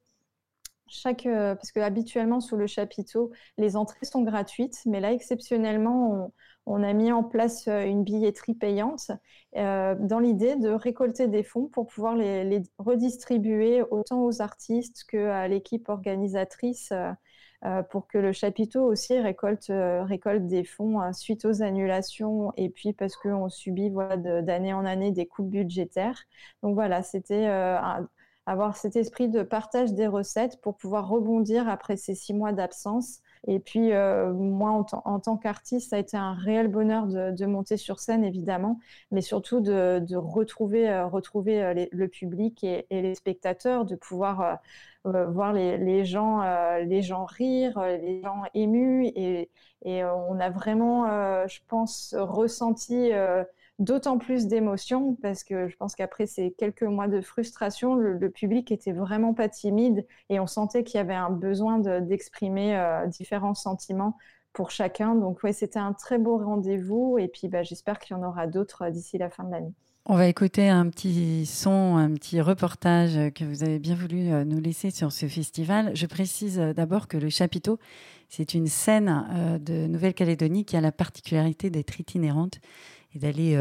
Chaque, euh, parce que habituellement sous le chapiteau, les entrées sont gratuites, mais là exceptionnellement, on, a mis en place une billetterie payante dans l'idée de récolter des fonds pour pouvoir les, redistribuer autant aux artistes qu'à l'équipe organisatrice euh, pour que le chapiteau aussi récolte, euh, récolte des fonds euh, suite aux annulations et puis parce qu'on subit voilà, d'année en année des coupes budgétaires. Donc voilà, c'était avoir cet esprit de partage des recettes pour pouvoir rebondir après ces six mois d'absence et puis, euh, moi, en, tant qu'artiste, ça a été un réel bonheur de, monter sur scène, évidemment, mais surtout de, retrouver, euh, euh, le public et, les spectateurs, de pouvoir voir les, gens, rire, les gens émus. Et on a vraiment, je pense, ressenti d'autant plus d'émotions parce que je pense qu'après ces quelques mois de frustration, le, public était vraiment pas timide et on sentait qu'il y avait un besoin d'exprimer euh, différents sentiments pour chacun. Donc ouais, c'était un très beau rendez-vous et puis bah, j'espère qu'il y en aura d'autres d'ici la fin de l'année. On va écouter un petit son, un petit reportage que vous avez bien voulu euh, nous laisser sur ce festival. Je précise euh, d'abord que le chapiteau, c'est une scène euh, de Nouvelle-Calédonie qui a la particularité d'être itinérante et d'aller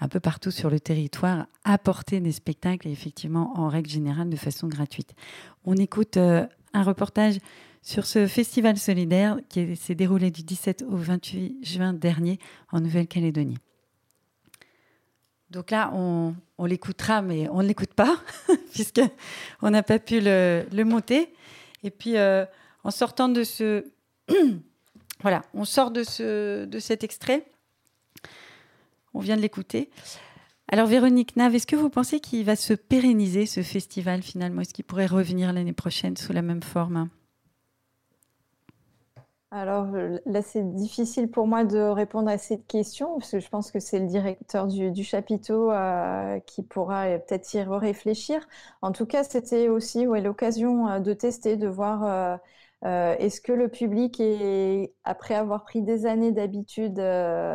un peu partout sur le territoire apporter des spectacles effectivement en règle générale de façon gratuite. On écoute un reportage sur ce festival solidaire qui s'est déroulé du 17 au 28 juin dernier en Nouvelle-Calédonie. Donc là, on, l'écoutera, mais on ne l'écoute pas, [LAUGHS] puisqu'on n'a pas pu le, monter. Et puis, euh, en sortant de ce... [CLEARS THROAT] voilà, on sort de, ce, de cet extrait. On vient de l'écouter. Alors, Véronique Nave, est-ce que vous pensez qu'il va se pérenniser, ce festival, finalement? Est-ce qu'il pourrait revenir l'année prochaine sous la même forme? Alors euh, là, c'est difficile pour moi de répondre à cette question, parce que je pense que c'est le directeur du, chapiteau euh, qui pourra peut-être y réfléchir. En tout cas, c'était aussi l'occasion euh, de tester, de voir est-ce que le public, après avoir pris des années d'habitude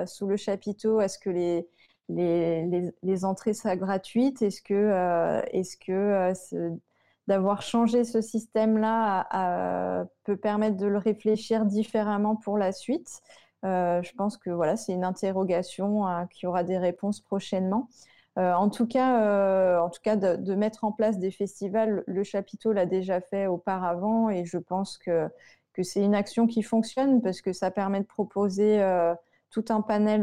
sous le chapiteau, est-ce que les, les, les, entrées soient gratuites? Est-ce que, est-ce que d'avoir changé ce système-là peut permettre de le réfléchir différemment pour la suite? Euh, je pense que voilà, c'est une interrogation euh, qui aura des réponses prochainement. Euh, en tout cas, en tout cas de, mettre en place des festivals, le chapiteau l'a déjà fait auparavant et je pense que, que c'est une action qui fonctionne parce que ça permet de proposer tout un panel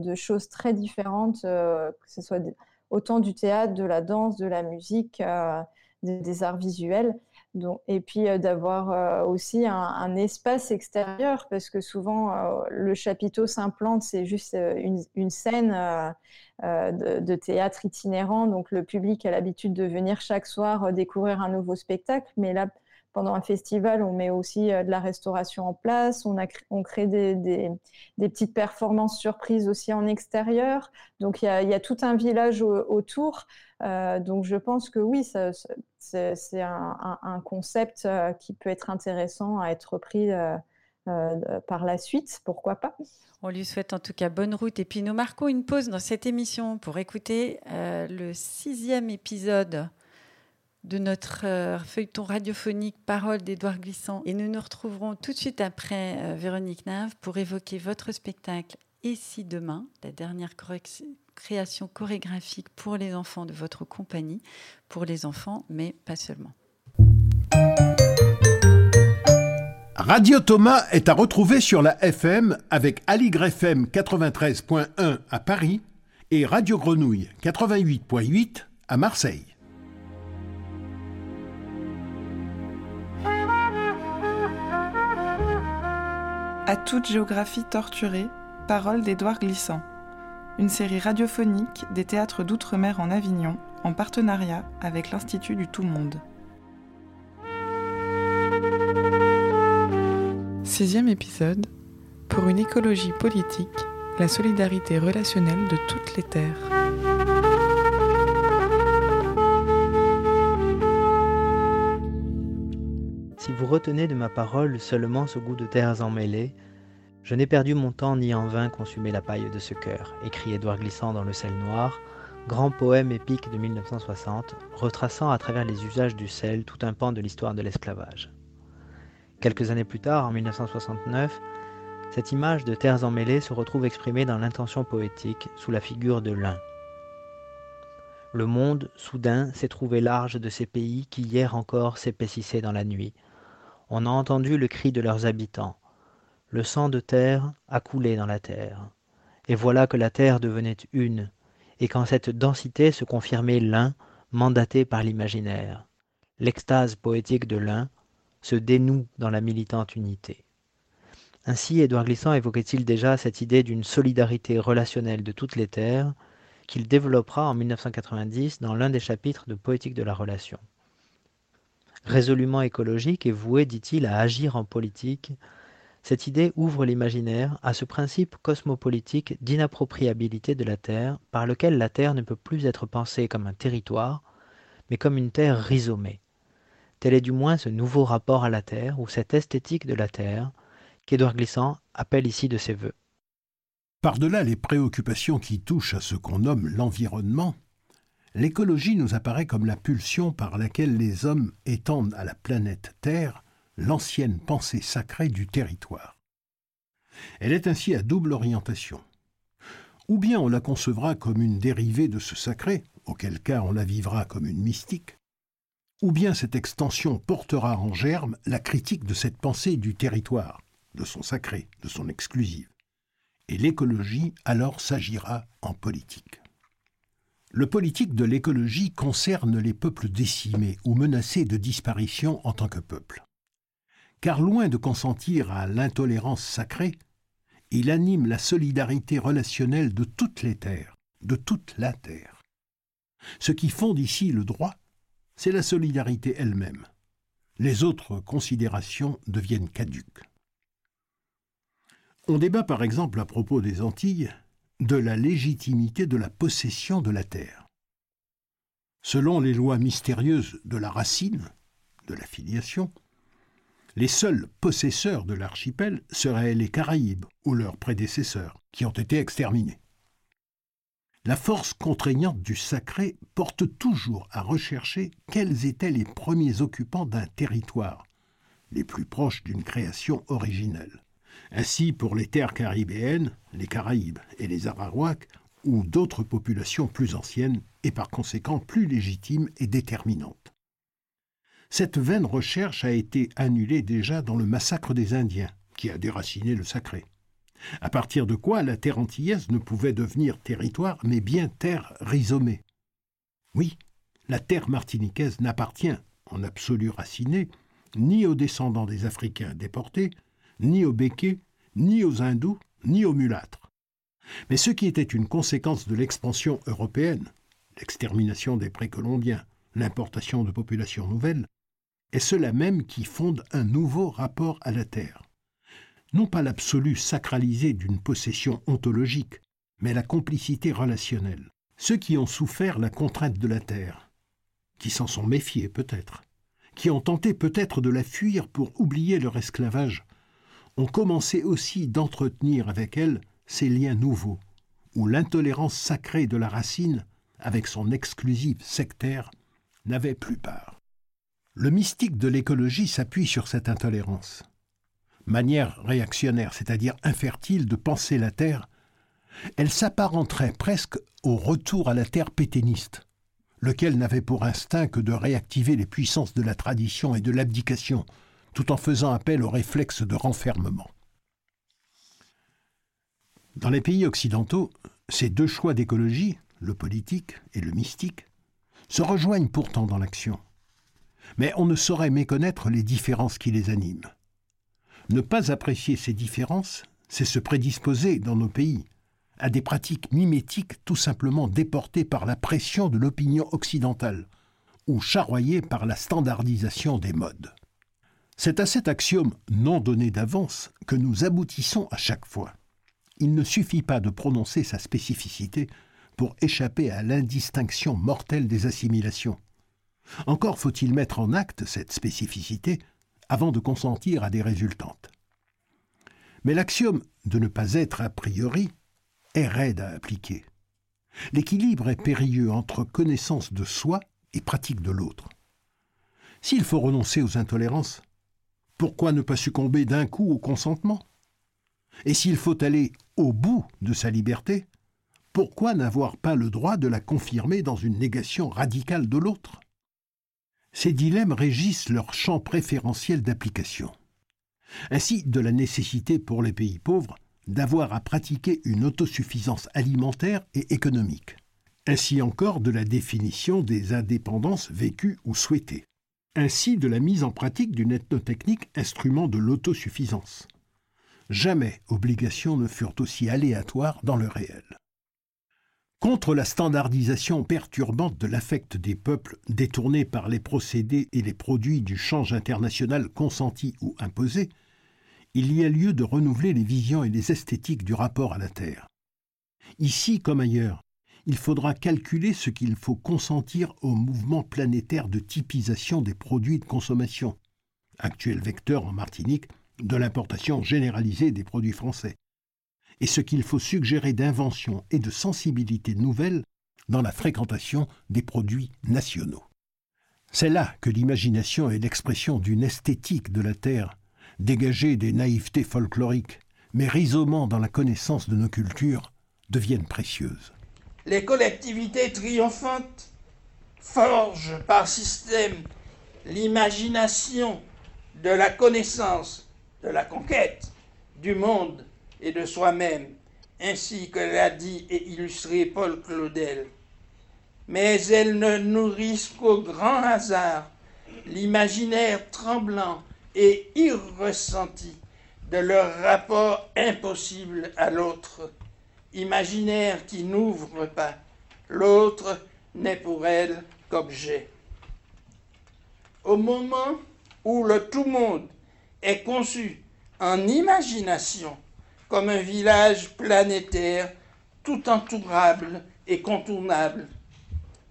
de choses très différentes, que ce soit autant du théâtre, de la danse, de la musique des, arts visuels. Et puis euh, d'avoir euh, aussi un, espace extérieur, parce que souvent euh, le chapiteau s'implante, c'est juste une, scène de, de, théâtre itinérant, donc le public a l'habitude de venir chaque soir découvrir un nouveau spectacle, mais là, pendant un festival, on met aussi de la restauration en place, on, crée des, petites performances surprises aussi en extérieur. Donc il y a, tout un village autour. Euh, donc je pense que oui, c'est un, concept euh, qui peut être intéressant à être pris euh, par la suite, pourquoi pas. On lui souhaite en tout cas bonne route. Et puis nous marquons une pause dans cette émission pour écouter le sixième épisode de notre euh, feuilleton radiophonique Parole d'Édouard Glissant. Et nous nous retrouverons tout de suite après euh, Véronique Nave pour évoquer votre spectacle Et si demain, la dernière création chorégraphique pour les enfants de votre compagnie, pour les enfants, mais pas seulement. Radio Thomas est à retrouver sur la FM avec Aligre FM 93.1 à Paris et Radio Grenouille 88.8 à Marseille. À toute géographie torturée, Parole d'Édouard Glissant. Une série radiophonique des théâtres d'outre-mer en Avignon, en partenariat avec l'Institut du Tout-Monde. Sixième épisode. Pour une écologie politique, la solidarité relationnelle de toutes les terres. Si vous retenez de ma parole seulement ce goût de terres emmêlées, je n'ai perdu mon temps ni en vain consumé la paille de ce cœur, écrit Édouard Glissant dans Le sel noir, grand poème épique de 1960, retraçant à travers les usages du sel tout un pan de l'histoire de l'esclavage. Quelques années plus tard, en 1969, cette image de terres emmêlées se retrouve exprimée dans l'intention poétique sous la figure de l'un. Le monde, soudain, s'est trouvé large de ces pays qui hier encore s'épaississaient dans la nuit, on a entendu le cri de leurs habitants. Le sang de terre a coulé dans la terre. Et voilà que la terre devenait une, et qu'en cette densité se confirmait l'un, mandaté par l'imaginaire. L'extase poétique de l'un se dénoue dans la militante unité. Ainsi, Édouard Glissant évoquait-il déjà cette idée d'une solidarité relationnelle de toutes les terres, qu'il développera en 1990 dans l'un des chapitres de Poétique de la relation résolument écologique et voué, dit-il, à agir en politique, Cette idée ouvre l'imaginaire à ce principe cosmopolitique d'inappropriabilité de la Terre, par lequel la Terre ne peut plus être pensée comme un territoire, mais comme une terre rhizomée. Est du moins ce nouveau rapport à la Terre, ou cette esthétique de la Terre, qu'Édouard Glissant appelle ici de ses voeux. Par-delà les préoccupations qui touchent à ce qu'on nomme l'environnement, l'écologie nous apparaît comme la pulsion par laquelle les hommes étendent à la planète Terre l'ancienne pensée sacrée du territoire. Elle est ainsi à double orientation. Ou bien on la concevra comme une dérivée de ce sacré, auquel cas on la vivra comme une mystique, ou bien cette extension portera en germe la critique de cette pensée du territoire, de son sacré, de son exclusive. Et l'écologie alors s'agira en politique. Le politique de l'écologie concerne les peuples décimés ou menacés de disparition en tant que peuple car loin de consentir à l'intolérance sacrée, il anime la solidarité relationnelle de toutes les terres, de toute la terre. Ce qui fonde ici le droit, c'est la solidarité elle-même. Les autres considérations deviennent caduques. On débat par exemple à propos des Antilles de la légitimité de la possession de la terre. Selon les lois mystérieuses de la racine, de la filiation, les seuls possesseurs de l'archipel seraient les Caraïbes ou leurs prédécesseurs, qui ont été exterminés. La force contraignante du sacré porte toujours à rechercher quels étaient les premiers occupants d'un territoire, les plus proches d'une création originelle. Ainsi, pour les terres caribéennes, les Caraïbes et les Arawaks, ou d'autres populations plus anciennes et par conséquent plus légitimes et déterminantes. Cette vaine recherche a été annulée déjà dans le massacre des Indiens, qui a déraciné le sacré. À partir de quoi la terre antillaise ne pouvait devenir territoire, mais bien terre rhizomée. Oui, la terre martiniquaise n'appartient, en absolu raciné, ni aux descendants des Africains déportés, ni aux béquets, ni aux hindous, ni aux mulâtres. Mais ce qui était une conséquence de l'expansion européenne, l'extermination des précolombiens, l'importation de populations nouvelles, est cela même qui fonde un nouveau rapport à la terre. Non pas l'absolu sacralisé d'une possession ontologique, mais la complicité relationnelle. Ceux qui ont souffert la contrainte de la terre, qui s'en sont méfiés peut-être, qui ont tenté peut-être de la fuir pour oublier leur esclavage, ont commencé aussi d'entretenir avec elle ces liens nouveaux, où l'intolérance sacrée de la racine, avec son exclusive sectaire, n'avait plus part. Le mystique de l'écologie s'appuie sur cette intolérance. Manière réactionnaire, c'est-à-dire infertile de penser la Terre, elle s'apparenterait presque au retour à la Terre péténiste, lequel n'avait pour instinct que de réactiver les puissances de la tradition et de l'abdication, tout en faisant appel au réflexe de renfermement. Dans les pays occidentaux, ces deux choix d'écologie, le politique et le mystique, se rejoignent pourtant dans l'action mais on ne saurait méconnaître les différences qui les animent. Ne pas apprécier ces différences, c'est se prédisposer dans nos pays à des pratiques mimétiques tout simplement déportées par la pression de l'opinion occidentale ou charroyées par la standardisation des modes. C'est à cet axiome non donné d'avance que nous aboutissons à chaque fois. Il ne suffit pas de prononcer sa spécificité pour échapper à l'indistinction mortelle des assimilations. Encore faut-il mettre en acte cette spécificité avant de consentir à des résultantes. Mais l'axiome de ne pas être a priori est raide à appliquer. L'équilibre est périlleux entre connaissance de soi et pratique de l'autre. S'il faut renoncer aux intolérances, pourquoi ne pas succomber d'un coup au consentement? Et s'il faut aller au bout de sa liberté, pourquoi n'avoir pas le droit de la confirmer dans une négation radicale de l'autre? Ces dilemmes régissent leur champ préférentiel d'application. Ainsi, de la nécessité pour les pays pauvres d'avoir à pratiquer une autosuffisance alimentaire et économique. Ainsi encore de la définition des indépendances vécues ou souhaitées. Ainsi de la mise en pratique d'une ethnotechnique instrument de l'autosuffisance. Jamais obligations ne furent aussi aléatoires dans le réel. Contre la standardisation perturbante de l'affect des peuples détournés par les procédés et les produits du change international consenti ou imposé, il y a lieu de renouveler les visions et les esthétiques du rapport à la Terre. Ici comme ailleurs, il faudra calculer ce qu'il faut consentir au mouvement planétaire de typisation des produits de consommation, actuel vecteur en Martinique de l'importation généralisée des produits français, et ce qu'il faut suggérer d'invention et de sensibilité nouvelles dans la fréquentation des produits nationaux. C'est là que l'imagination est l'expression d'une esthétique de la Terre, dégagée des naïvetés folkloriques, mais rhizomant dans la connaissance de nos cultures, deviennent précieuses. Les collectivités triomphantes forgent par système l'imagination de la connaissance, de la conquête du monde et de soi-même, ainsi que l'a dit et illustré Paul Claudel. Mais elles ne nourrissent qu'au grand hasard l'imaginaire tremblant et irressenti de leur rapport impossible à l'autre, imaginaire qui n'ouvre pas, l'autre n'est pour elles qu'objet. Au moment où le tout-monde est conçu en imagination comme un village planétaire tout entourable et contournable.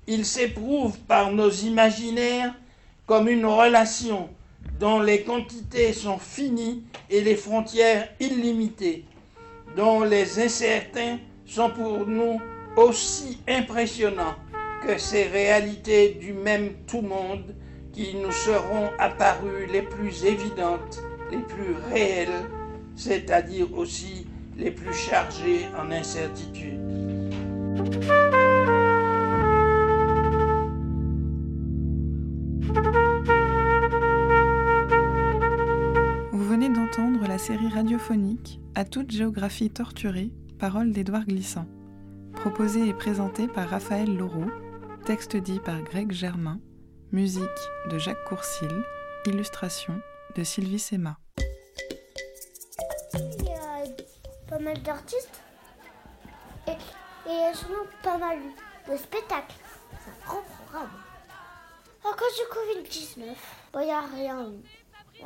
Il s'éprouve par nos imaginaires comme une relation dont les quantités sont finies et les frontières illimitées, dont les incertains sont pour nous aussi impressionnants que ces réalités du même tout-monde qui nous seront apparues les plus évidentes, les plus réelles c'est-à-dire aussi les plus chargés en incertitude. Vous venez d'entendre la série radiophonique À toute géographie torturée, parole d'Édouard Glissant, proposée et présentée par Raphaël Laureau, texte dit par Greg Germain, musique de Jacques Courcil, illustration de Sylvie Sema. Pas mal d'artistes et, et sont pas mal de spectacles. C'est un grand programme. À cause du Covid-19, il n'y a rien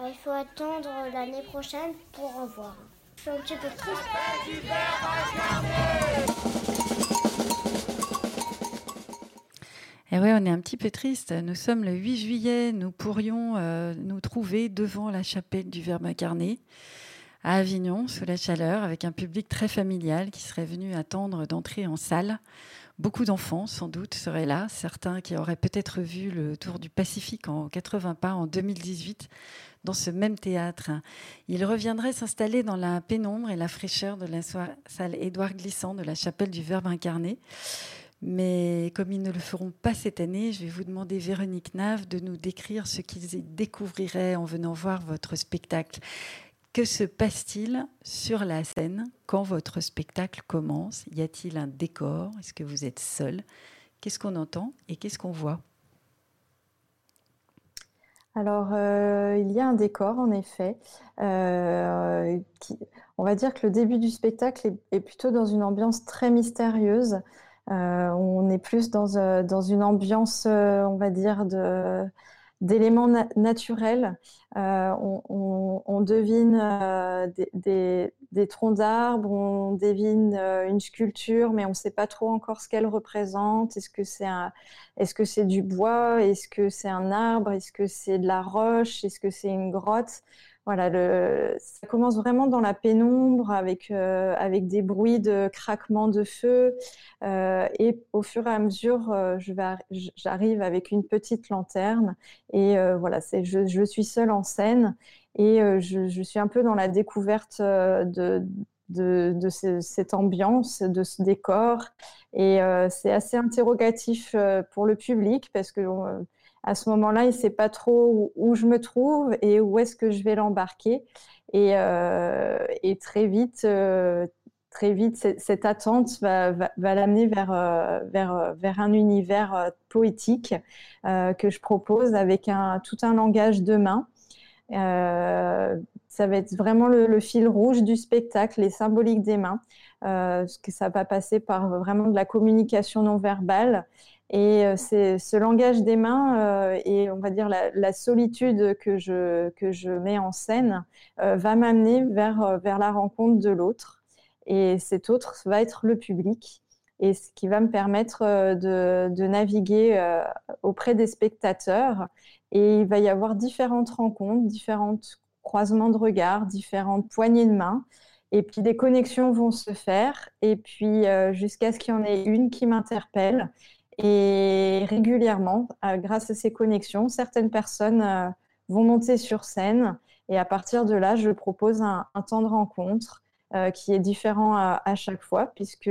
Il faut attendre l'année prochaine pour en voir. Je suis un petit peu triste. Et eh oui, on est un petit peu triste. Nous sommes le 8 juillet. Nous pourrions euh, nous trouver devant la chapelle du Verbe incarné à Avignon, sous la chaleur, avec un public très familial qui serait venu attendre d'entrer en salle. Beaucoup d'enfants, sans doute, seraient là. Certains qui auraient peut-être vu le Tour du Pacifique en 80 pas en 2018 dans ce même théâtre. Ils reviendraient s'installer dans la pénombre et la fraîcheur de la salle Édouard Glissant de la chapelle du Verbe incarné. Mais comme ils ne le feront pas cette année, je vais vous demander, Véronique Nave, de nous décrire ce qu'ils découvriraient en venant voir votre spectacle. Que se passe-t-il sur la scène quand votre spectacle commence? Y a-t-il un décor? Est-ce que vous êtes seul? Qu'est-ce qu'on entend et qu'est-ce qu'on voit? Alors, euh, il y a un décor, en effet. Euh, on va dire que le début du spectacle est, plutôt dans une ambiance très mystérieuse. Euh, on est plus dans, dans une ambiance, on va dire, de, d'éléments naturels. Euh, on, devine euh, des, troncs d'arbres, on devine euh, une sculpture, mais on ne sait pas trop encore ce qu'elle représente. Est-ce que c'est est-ce que c'est du bois? Est-ce que c'est un arbre? Est-ce que c'est de la roche? Est-ce que c'est une grotte? Voilà, ça commence vraiment dans la pénombre avec, euh, avec des bruits de craquement de feu. Euh, et au fur et à mesure, euh, j'arrive avec une petite lanterne. Et voilà, je, suis seule en scène. Et je, suis un peu dans la découverte de, de cette ambiance, de ce décor. Et c'est assez interrogatif pour le public parce que à ce moment-là, il ne sait pas trop où, je me trouve et où est-ce que je vais l'embarquer. Et, euh, très vite, euh, très vite, cette attente va, l'amener vers, euh, vers, un univers poétique que je propose avec tout un langage de main. ça va être vraiment le, fil rouge du spectacle, les symboliques des mains, parce que ça va passer par vraiment de la communication non verbale Et c'est ce langage des mains et on va dire la, solitude que je, que je mets en scène va m'amener vers, vers la rencontre de l'autre. Et cet autre va être le public et ce qui va me permettre de, de naviguer auprès des spectateurs. Et il va y avoir différentes rencontres, différents croisements de regards, différentes poignées de main. Et puis des connexions vont se faire, et puis jusqu'à ce qu'il y en ait une qui m'interpelle. Et régulièrement, euh, grâce à ces connexions, certaines personnes euh, vont monter sur scène. Et à partir de là, je propose un, temps de rencontre euh, qui est différent à, chaque fois, puisque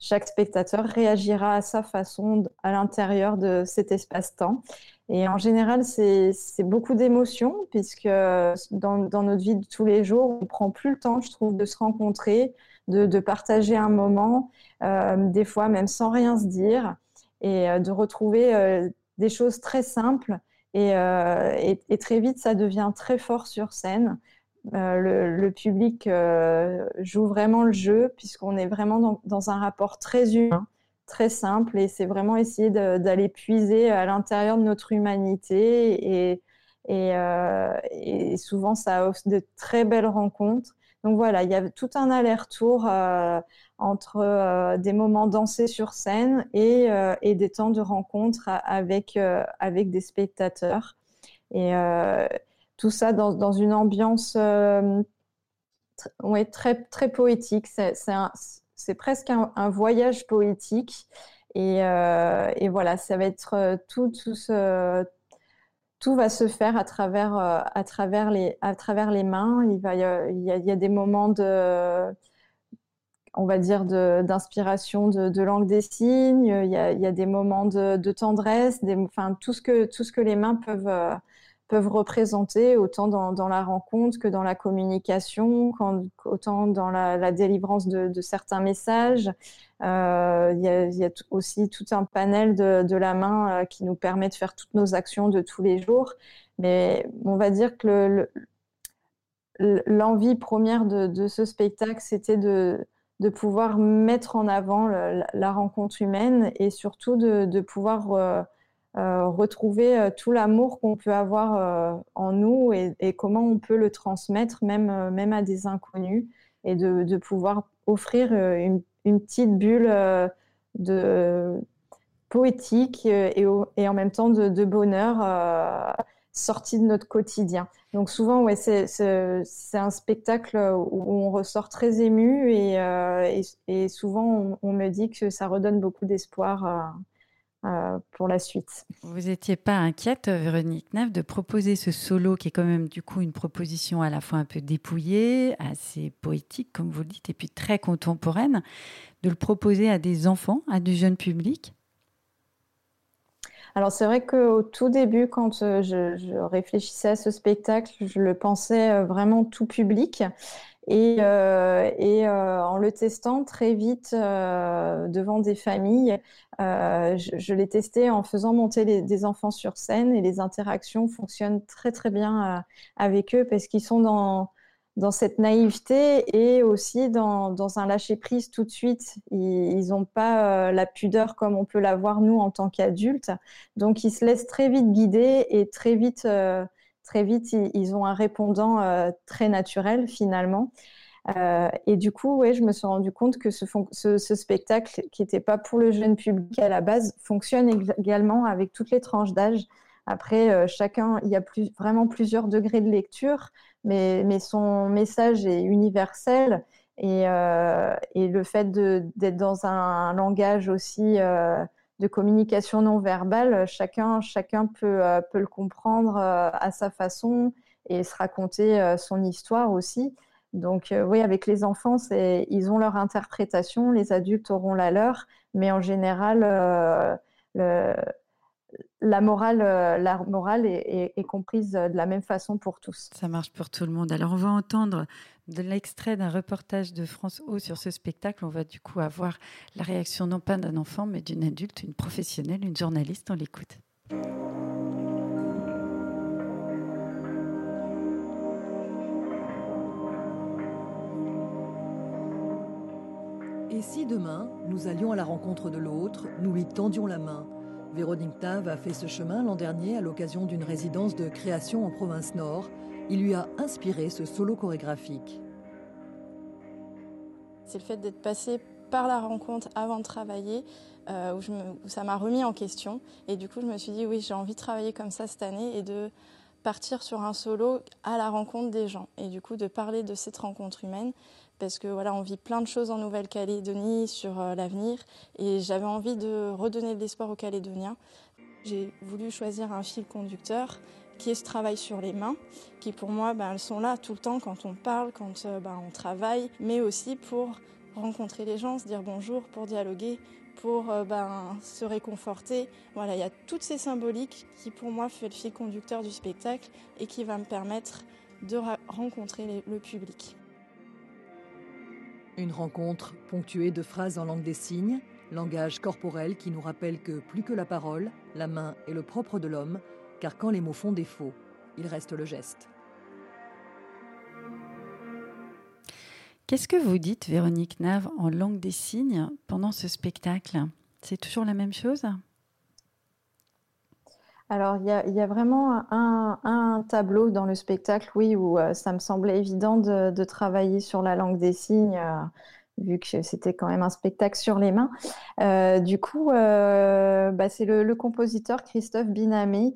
chaque spectateur réagira à sa façon à l'intérieur de cet espace-temps. Et en général, c'est beaucoup d'émotions, puisque dans, notre vie de tous les jours, on ne prend plus le temps, je trouve, de se rencontrer, de, de partager un moment, des fois même sans rien se dire et euh, de retrouver euh, des choses très simples. Euh, et, très vite, ça devient très fort sur scène. le, public joue vraiment le jeu puisqu'on est vraiment dans, un rapport très humain, très simple et c'est vraiment essayer d'aller puiser à l'intérieur de notre humanité et, souvent ça offre de très belles rencontres. Donc voilà, il y a tout un aller-retour entre euh, des moments dansés sur scène et, euh, et des temps de rencontre avec, euh, avec des spectateurs. Et tout ça dans, dans une ambiance ouais, très, très poétique. C'est presque un, voyage poétique. Et, et, voilà, ça va être tout, tout, tout va se faire à travers, à travers, les, à travers les mains. Il, va, il, y a, il y a des moments de on va dire, d'inspiration de, langue des signes. Il y a, des moments de, tendresse, enfin, tout, ce que, tout ce que les mains peuvent, euh, peuvent représenter, autant dans, la rencontre que dans la communication, autant dans la, délivrance de, certains messages. Euh, il, y a, aussi tout un panel de, la main euh, qui nous permet de faire toutes nos actions de tous les jours. Mais on va dire que l'envie première de, ce spectacle, c'était de, de pouvoir mettre en avant la, rencontre humaine et surtout de, pouvoir euh, euh, retrouver euh, tout l'amour qu'on peut avoir en nous et, comment on peut le transmettre même, même à des inconnus et de, pouvoir offrir une, petite bulle de poétique et, et, en même temps de, bonheur sorti de notre quotidien. Donc souvent, ouais, c'est un spectacle où on ressort très ému et, euh, et, souvent on, me dit que ça redonne beaucoup d'espoir euh, euh, pour la suite. Vous n'étiez pas inquiète, Véronique Neff, de proposer ce solo qui est quand même du coup une proposition à la fois un peu dépouillée, assez poétique comme vous le dites, et puis très contemporaine, de le proposer à des enfants, à du jeune public? Alors c'est vrai qu'au tout début, quand euh, je, réfléchissais à ce spectacle, je le pensais euh, vraiment tout public. Et, euh, en le testant très vite devant des familles, je, l'ai testé en faisant monter des enfants sur scène et les interactions fonctionnent très très bien avec eux parce qu'ils sont dans, dans cette naïveté et aussi dans, dans un lâcher-prise tout de suite. Ils n'ont pas euh, la pudeur comme on peut l'avoir nous en tant qu'adultes. Donc, ils se laissent très vite guider et très vite, euh, très vite ils, ont un répondant euh, très naturel finalement. et du coup, ouais, je me suis rendu compte que ce, ce, ce spectacle, qui n'était pas pour le jeune public à la base, fonctionne également avec toutes les tranches d'âge. Après, chacun, il y a plus, vraiment plusieurs degrés de lecture mais, son message est universel. Et, euh, le fait d'être dans un, langage aussi euh, de communication non verbale, chacun, chacun peut, euh, peut le comprendre à sa façon et se raconter son histoire aussi. Donc oui, avec les enfants, ils ont leur interprétation, les adultes auront la leur, mais en général, le, la morale, euh, la morale est, comprise de la même façon pour tous. Ça marche pour tout le monde. Alors, on va entendre de l'extrait d'un reportage de France O sur ce spectacle. On va du coup avoir la réaction non pas d'un enfant, mais d'une adulte, une professionnelle, une journaliste. On l'écoute. Et si demain, nous allions à la rencontre de l'autre, nous lui tendions la main Véronique Tave a fait ce chemin l'an dernier à l'occasion d'une résidence de création en province nord. Il lui a inspiré ce solo chorégraphique. C'est le fait d'être passé par la rencontre avant de travailler euh, où, ça m'a remis en question. Et du coup, je me suis dit, oui, j'ai envie de travailler comme ça cette année et de partir sur un solo à la rencontre des gens. Et du coup, de parler de cette rencontre humaine parce que on vit plein de choses en Nouvelle-Calédonie sur euh, l'avenir et j'avais envie de redonner de l'espoir aux Calédoniens. J'ai voulu choisir un fil conducteur qui est ce travail sur les mains, qui pour moi, ben, elles sont là tout le temps quand on parle, quand euh, ben, on travaille, mais aussi pour rencontrer les gens, se dire bonjour, pour dialoguer, pour euh, ben, se réconforter. Voilà, il y a toutes ces symboliques qui pour moi fait le fil conducteur du spectacle et qui va me permettre de rencontrer le public. Une rencontre ponctuée de phrases en langue des signes, langage corporel qui nous rappelle que plus que la parole, la main est le propre de l'homme, car quand les mots font défaut, il reste le geste. Qu'est-ce que vous dites, Véronique Nave, en langue des signes pendant ce spectacle? C'est toujours la même chose? Alors, il y a, vraiment un, tableau dans le spectacle, oui, où euh, ça me semblait évident de, travailler sur la langue des signes, euh, vu que c'était quand même un spectacle sur les mains. Euh, du coup, bah, c'est le, compositeur Christophe Binamé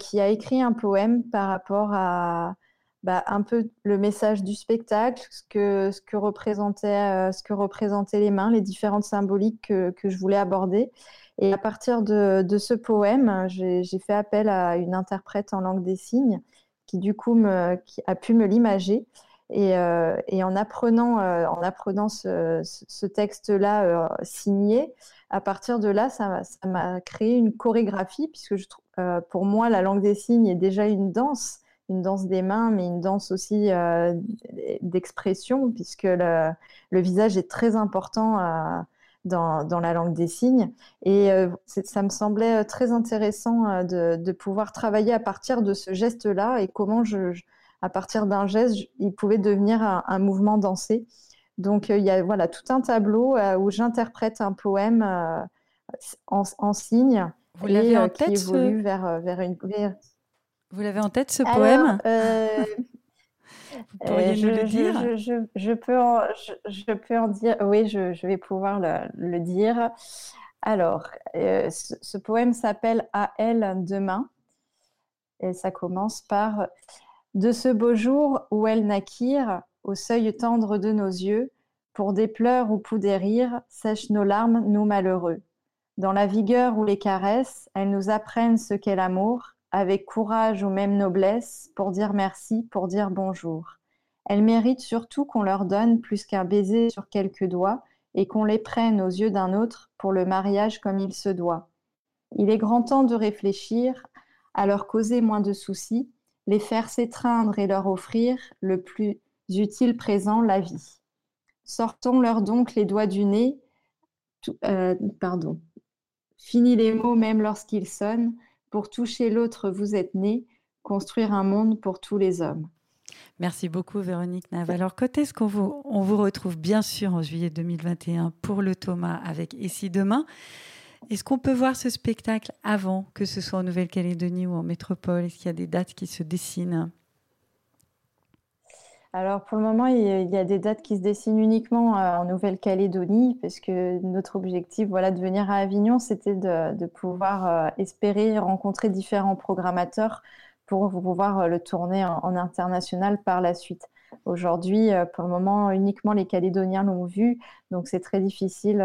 qui a écrit un poème par rapport à bah, un peu le message du spectacle, ce que, ce que, représentaient, ce que représentaient les mains, les différentes symboliques que, que je voulais aborder. Et à partir de, ce poème, j'ai fait appel à une interprète en langue des signes qui, du coup, a pu me l'imager. Et, euh, en apprenant, euh, en apprenant ce, texte-là euh, signé, à partir de là, ça m'a créé une chorégraphie, puisque je, pour moi, la langue des signes est déjà une danse, une danse des mains, mais une danse aussi d'expression, puisque le, le, visage est très important dans, la langue des signes. Et euh, ça me semblait euh, très intéressant euh, de, pouvoir travailler à partir de ce geste-là et comment, je, à partir d'un geste, il pouvait devenir un, mouvement dansé. Donc il y a voilà, tout un tableau où j'interprète un poème en, en signes Vous l'avez en tête, qui évolue vers, vers une... Vous l'avez en tête ce poème [LAUGHS] vous pourriez je, nous le dire je, peux en, je, peux en dire, oui, je, vais pouvoir le, dire. Alors, euh, ce, poème s'appelle À elle demain. Et ça commence par De ce beau jour où elles naquirent, au seuil tendre de nos yeux, pour des pleurs ou pour des rires, sèchent nos larmes, nous malheureux. Dans la vigueur ou les caresses, elles nous apprennent ce qu'est l'amour, avec courage ou même noblesse, pour dire merci, pour dire bonjour. Elles méritent surtout qu'on leur donne plus qu'un baiser sur quelques doigts et qu'on les prenne aux yeux d'un autre pour le mariage comme il se doit. Il est grand temps de réfléchir, à leur causer moins de soucis, les faire s'étreindre et leur offrir le plus utile présent, la vie. Sortons-leur donc les doigts du nez, euh, pardon. Fini les mots même lorsqu'ils sonnent, pour toucher l'autre, vous êtes né, construire un monde pour tous les hommes. Merci beaucoup, Véronique Nav. Alors, quand est-ce qu'on vous, vous retrouve Bien sûr, en juillet 2021 pour le Thomas avec si demain? Est-ce qu'on peut voir ce spectacle avant, que ce soit en Nouvelle-Calédonie ou en métropole? Est-ce qu'il y a des dates qui se dessinent? Alors pour le moment, il y a des dates qui se dessinent uniquement euh, en Nouvelle-Calédonie, parce que notre objectif, voilà, de venir à Avignon, c'était de, pouvoir euh, espérer rencontrer différents programmateurs pour pouvoir euh, le tourner en, international par la suite. Aujourd'hui, pour le moment, uniquement les Calédoniens l'ont vu, donc c'est très difficile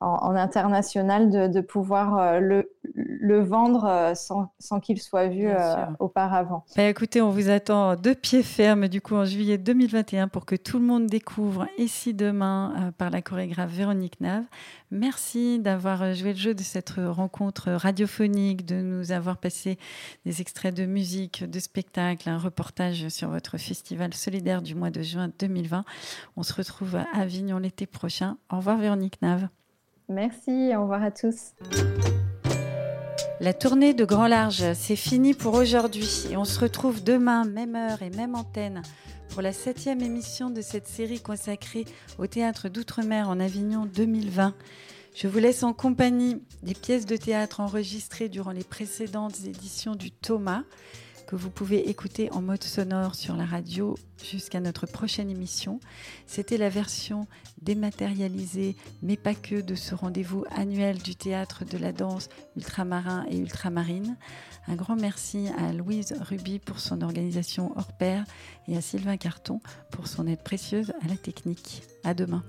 en, international de, pouvoir euh, le, le, vendre euh, sans, sans qu'il soit vu euh, auparavant. Bah, écoutez, on vous attend de pied ferme du coup en juillet 2021 pour que tout le monde découvre Ici demain par la chorégraphe Véronique Nave. Merci d'avoir joué le jeu de cette rencontre radiophonique, de nous avoir passé des extraits de musique, de spectacles, un reportage sur votre festival solidaire du mois de juin 2020. On se retrouve à Avignon l'été prochain. Au revoir Véronique Nave. Merci, au revoir à tous. La tournée de Grand Large, c'est fini pour aujourd'hui et on se retrouve demain, même heure et même antenne, pour la septième émission de cette série consacrée au théâtre d'outre-mer en Avignon 2020. Je vous laisse en compagnie des pièces de théâtre enregistrées durant les précédentes éditions du Thomas que vous pouvez écouter en mode sonore sur la radio jusqu'à notre prochaine émission. C'était la version dématérialisée, mais pas que, de ce rendez-vous annuel du théâtre de la danse ultramarin et ultramarine. Un grand merci à Louise Ruby pour son organisation hors pair et à Sylvain Carton pour son aide précieuse à la technique. À demain.